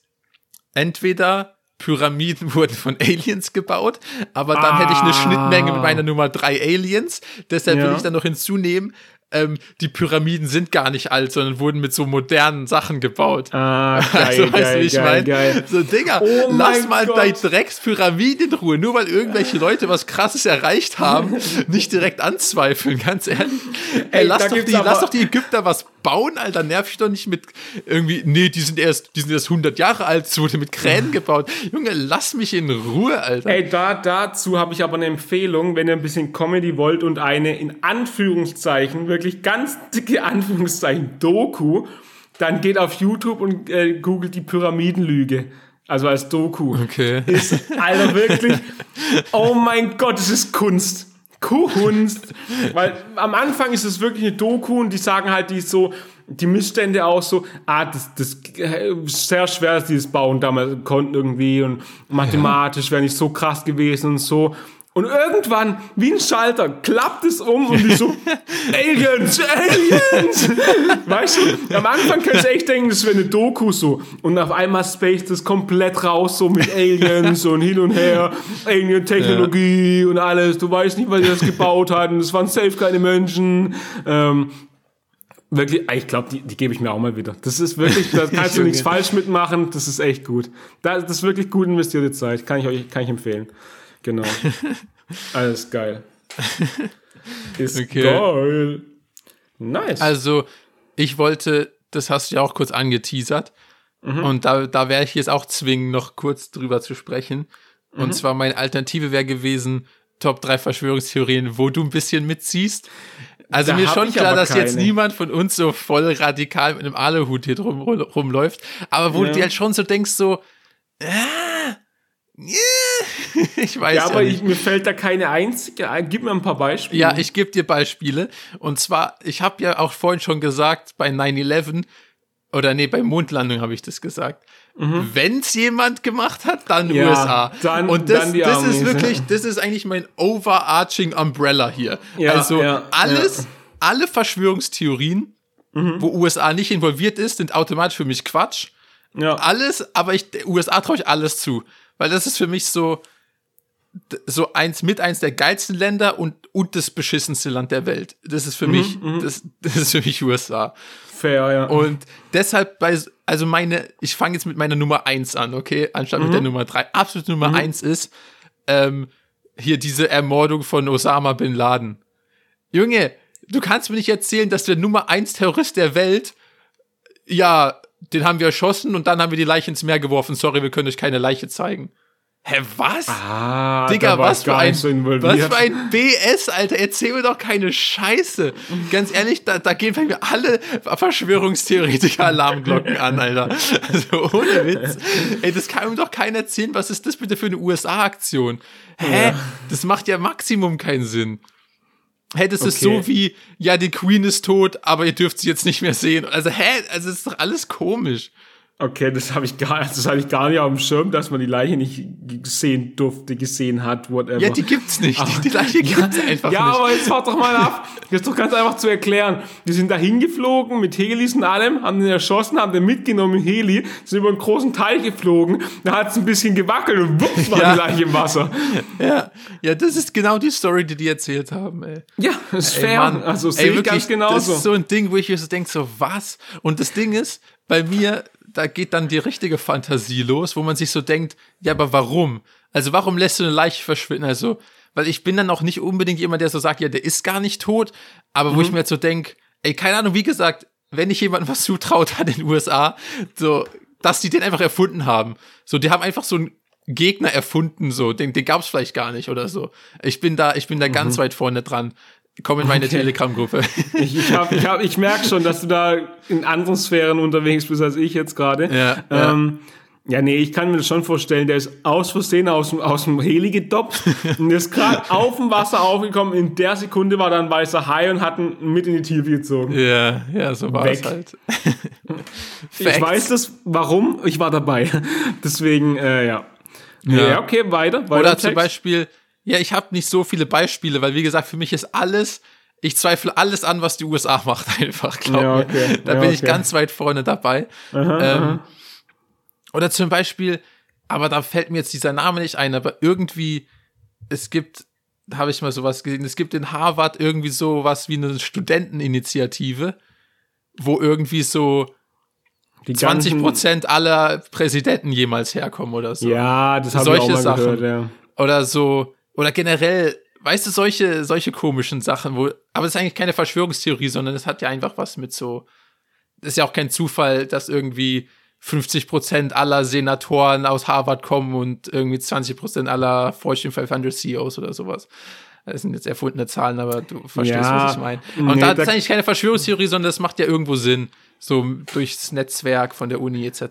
entweder Pyramiden wurden von Aliens gebaut, aber dann hätte ich eine Ah. Schnittmenge mit meiner Nummer 3 Aliens. Deshalb Ja. will ich dann noch hinzunehmen, ähm, die Pyramiden sind gar nicht alt, sondern wurden mit so modernen Sachen gebaut. Ah, geil, Also, weißt du, geil, wie ich geil, meine? geil. So, Digga, Oh lass mein mal Gott. deine Dreckspyramide in Ruhe. Nur weil irgendwelche Leute was Krasses erreicht haben, nicht direkt anzweifeln, ganz ehrlich. Ey, Ey, lass, doch die, lass doch die Ägypter was bauen, Alter. Nerv ich doch nicht mit irgendwie, nee, die sind erst, die sind erst 100 Jahre alt, es wurde mit Kränen gebaut. Junge, lass mich in Ruhe, Alter. Ey, da, dazu habe ich aber eine Empfehlung, wenn ihr ein bisschen Comedy wollt und eine in Anführungszeichen, wirklich ganz dicke Anführungszeichen Doku, dann geht auf YouTube und äh, googelt die Pyramidenlüge. Also als Doku. Okay. Ist, Alter, wirklich, oh mein Gott, es ist Kunst. Kunst. Weil am Anfang ist es wirklich eine Doku und die sagen halt die so, die Missstände auch so, ah, das, das äh, sehr schwer, dass die das bauen damals konnten irgendwie und mathematisch wäre nicht so krass gewesen und so. Und irgendwann, wie ein Schalter, klappt es um und die so, Aliens, Aliens! Weißt du, am Anfang kannst du echt denken, das wäre eine Doku so. Und auf einmal spaced das komplett raus, so mit Aliens und hin und her, Alien-Technologie und alles. Du weißt nicht, weil die das gebaut hatten. Das waren safe keine Menschen. Ähm, wirklich, ich glaube, die, die gebe ich mir auch mal wieder. Das ist wirklich, da kannst du nichts falsch mitmachen. Das ist echt gut. Das, das ist wirklich gut investierte Zeit. Kann ich euch kann ich empfehlen. Genau. Alles geil. Ist Okay. geil. Nice. Also, ich wollte, das hast du ja auch kurz angeteasert. Und da, da wäre ich jetzt auch zwingen, noch kurz drüber zu sprechen. Und zwar meine Alternative wäre gewesen, Top 3 Verschwörungstheorien, wo du ein bisschen mitziehst. Also Da mir schon klar, dass jetzt keine. niemand von uns so voll radikal mit einem Aluhut hier drum rumläuft. Aber wo Ja. du dir halt schon so denkst, so, äh, ich weiß Ja, ja, aber nicht. ich, mir fällt da keine einzige ein. Gib mir ein paar Beispiele. Ja, ich gebe dir Beispiele. Und zwar, ich habe ja auch vorhin schon gesagt, bei 9-11, oder nee, bei Mondlandung habe ich das gesagt. Wenn's jemand gemacht hat, dann Mhm. Ja, USA. dann- Und das, das ist wirklich, ja. das ist eigentlich mein overarching Umbrella hier. Ja, also ja, alles, alle Verschwörungstheorien, Mhm. wo USA nicht involviert ist, sind automatisch für mich Quatsch. ja. Alles, aber ich, USA traue ich alles zu. Weil das ist für mich so, so eins mit eins der geilsten Länder und, und das beschissenste Land der Welt. Das ist für Mhm, mich, das, das ist für mich USA. Fair, ja. Und deshalb bei, also meine, ich fange jetzt mit meiner Nummer eins an, okay, anstatt mit der Nummer drei. Absolute Nummer eins ist, ähm, hier diese Ermordung von Osama Bin Laden. Junge, du kannst mir nicht erzählen, dass der Nummer eins Terrorist der Welt, ja, den haben wir erschossen und dann haben wir die Leiche ins Meer geworfen. Sorry, wir können euch keine Leiche zeigen. Hä, was? ah, Digga, was für, ein, so was für ein BS, Alter. Erzähl mir doch keine Scheiße. Ganz ehrlich, da, da gehen mir alle Verschwörungstheoretiker Alarmglocken an, Alter. Also ohne Witz. Ey, das kann mir doch keiner erzählen. Was ist das bitte für eine USA-Aktion? Hä? Ja. Das macht ja Maximum keinen Sinn. Hä, das ist Okay. so wie, ja, die Queen ist tot, aber ihr dürft sie jetzt nicht mehr sehen. Also, hä? Also, ist doch alles komisch. Okay, das habe ich gar, das habe ich gar nicht auf dem Schirm, dass man die Leiche nicht gesehen durfte, gesehen hat, whatever. Ja, die gibt's nicht. Die, die Leiche gibt's einfach ja, nicht. aber jetzt wart doch mal ab. Das ist doch ganz einfach zu erklären. Die sind da hingeflogen mit Helis und allem, haben den erschossen, haben den mitgenommen im Heli, sind über einen großen Teich geflogen, da hat es ein bisschen gewackelt und wupp war Ja. die Leiche im Wasser. Ja, ja, das ist genau die Story, die die erzählt haben, ey. Ja, das ist Ey, fair. Mann, also sehe ich ganz genauso. Das ist so ein Ding, wo ich mir so denke, so was? Und das Ding ist, bei mir, da geht dann die richtige Fantasie los, wo man sich so denkt, ja, aber warum? Also warum lässt du eine Leiche verschwinden? Also, weil ich bin dann auch nicht unbedingt jemand, der so sagt, ja, der ist gar nicht tot, aber wo ich mir jetzt so denke, ey, keine Ahnung, wie gesagt, wenn ich jemandem was zutraut hat in den USA, so, dass die den einfach erfunden haben. So, die haben einfach so einen Gegner erfunden, so, den, den gab's vielleicht gar nicht oder so. Ich bin da, ich bin da ganz weit vorne dran. Komm in meine Okay. Telegram-Gruppe. Ich, ich, hab, ich, hab, ich merke schon, dass du da in anderen Sphären unterwegs bist als ich jetzt gerade. Ja, ja. ähm, ja, nee, ich kann mir das schon vorstellen, der ist aus Versehen aus, dem- aus dem Heli gedoppt und ist gerade auf dem Wasser aufgekommen. In der Sekunde war da ein weißer Hai und hat ihn mit in die Tiefe gezogen. Ja, ja, so war es Weg. halt. Ich weiß das, warum, ich war dabei. Deswegen, äh, ja. ja. Ja. okay, weiter. weiter Oder zum Text. Beispiel, ja, ich habe nicht so viele Beispiele, weil wie gesagt, für mich ist alles, ich zweifle alles an, was die USA macht, einfach, glaub Ja, okay. Da Ja, bin ich okay. ganz weit vorne dabei. ähm, Oder zum Beispiel, aber da fällt mir jetzt dieser Name nicht ein, aber irgendwie, es gibt, da habe ich mal sowas gesehen, es gibt in Harvard irgendwie sowas wie eine Studenteninitiative, wo irgendwie so Die 20 ganzen- Prozent aller Präsidenten jemals herkommen oder so. Ja, das habe ich auch Solche mal Sachen. gehört, ja. Oder so, oder generell, weißt du, solche, solche komischen Sachen, wo, aber das ist eigentlich keine Verschwörungstheorie, sondern es hat ja einfach was mit so, das ist ja auch kein Zufall, dass irgendwie 50 Prozent aller Senatoren aus Harvard kommen und irgendwie 20 Prozent aller Fortune 500 CEOs oder sowas. Das sind jetzt erfundene Zahlen, aber du verstehst, Ja, was ich meine. Und nee, da ist eigentlich keine Verschwörungstheorie, sondern das macht ja irgendwo Sinn. So durchs Netzwerk von der Uni etc.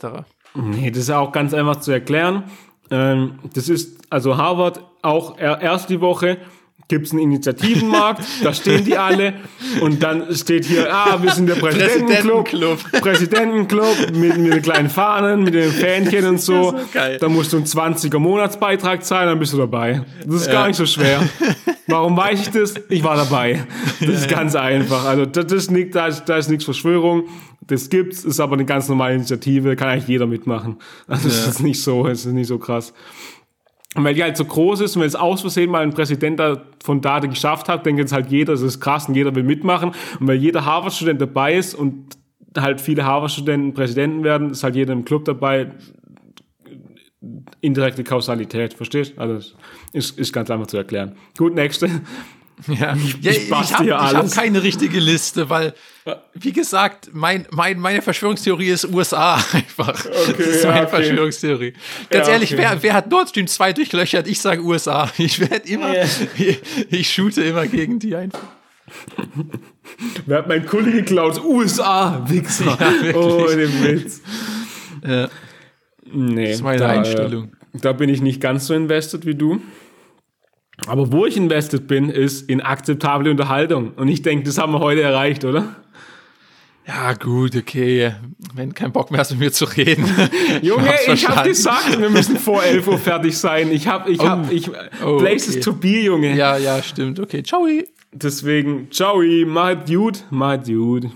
Nee, das ist auch ganz einfach zu erklären. Ähm, das ist, also Harvard, auch er, erst die Woche gibt's einen Initiativenmarkt, da stehen die alle und dann steht hier, ah, wir sind der Präsidentenclub, Präsidentenclub. Mit, mit den kleinen Fahnen, mit den Fähnchen und so. Da musst du einen 20er Monatsbeitrag zahlen, dann bist du dabei. Das ist Ja. gar nicht so schwer. Warum weiß ich das? Ich war dabei. Das ist ganz einfach. Also das, das ist nicht, da ist, da ist nichts Verschwörung. Das gibt's, ist aber eine ganz normale Initiative, kann eigentlich jeder mitmachen. Also es Ja. ist nicht so, es ist nicht so krass. Und weil die halt so groß ist und wenn es aus Versehen mal ein Präsident da von da geschafft hat, denkt jetzt halt jeder, das ist krass und jeder will mitmachen. Und weil jeder Harvard-Student dabei ist und halt viele Harvard-Studenten Präsidenten werden, ist halt jeder im Club dabei. Indirekte Kausalität, verstehst? Also ist, ist ganz einfach zu erklären. Gut, nächste. Ja, Ich- ja, ich ich, habe hab keine richtige Liste, weil, wie gesagt, mein, mein, meine Verschwörungstheorie ist USA einfach. das ist ja, meine okay. Verschwörungstheorie. Ganz Ja, ehrlich, okay. wer, wer hat Nord Stream 2 durchlöchert? Ich sage USA. Ich werde immer, Ja. ich, ich shoote immer gegen die einfach. Wer hat mein Kuli geklaut? USA, Wichser. Ja, oh, den Witz. Ja, Nee, das ist meine da, Einstellung. Da bin ich nicht ganz so invested wie du. Aber wo ich invested bin, ist in akzeptable Unterhaltung. Und ich denke, das haben wir heute erreicht, oder? Ja, gut, okay. Wenn kein Bock mehr hast, mit mir zu reden. Junge, ich habe gesagt, wir müssen vor 11 Uhr fertig sein. Ich habe, ich oh. habe, ich, oh, Places okay. to be, Junge. Ja, ja, stimmt. Okay, ciao. Deswegen, ciao, mach gut, mach gut.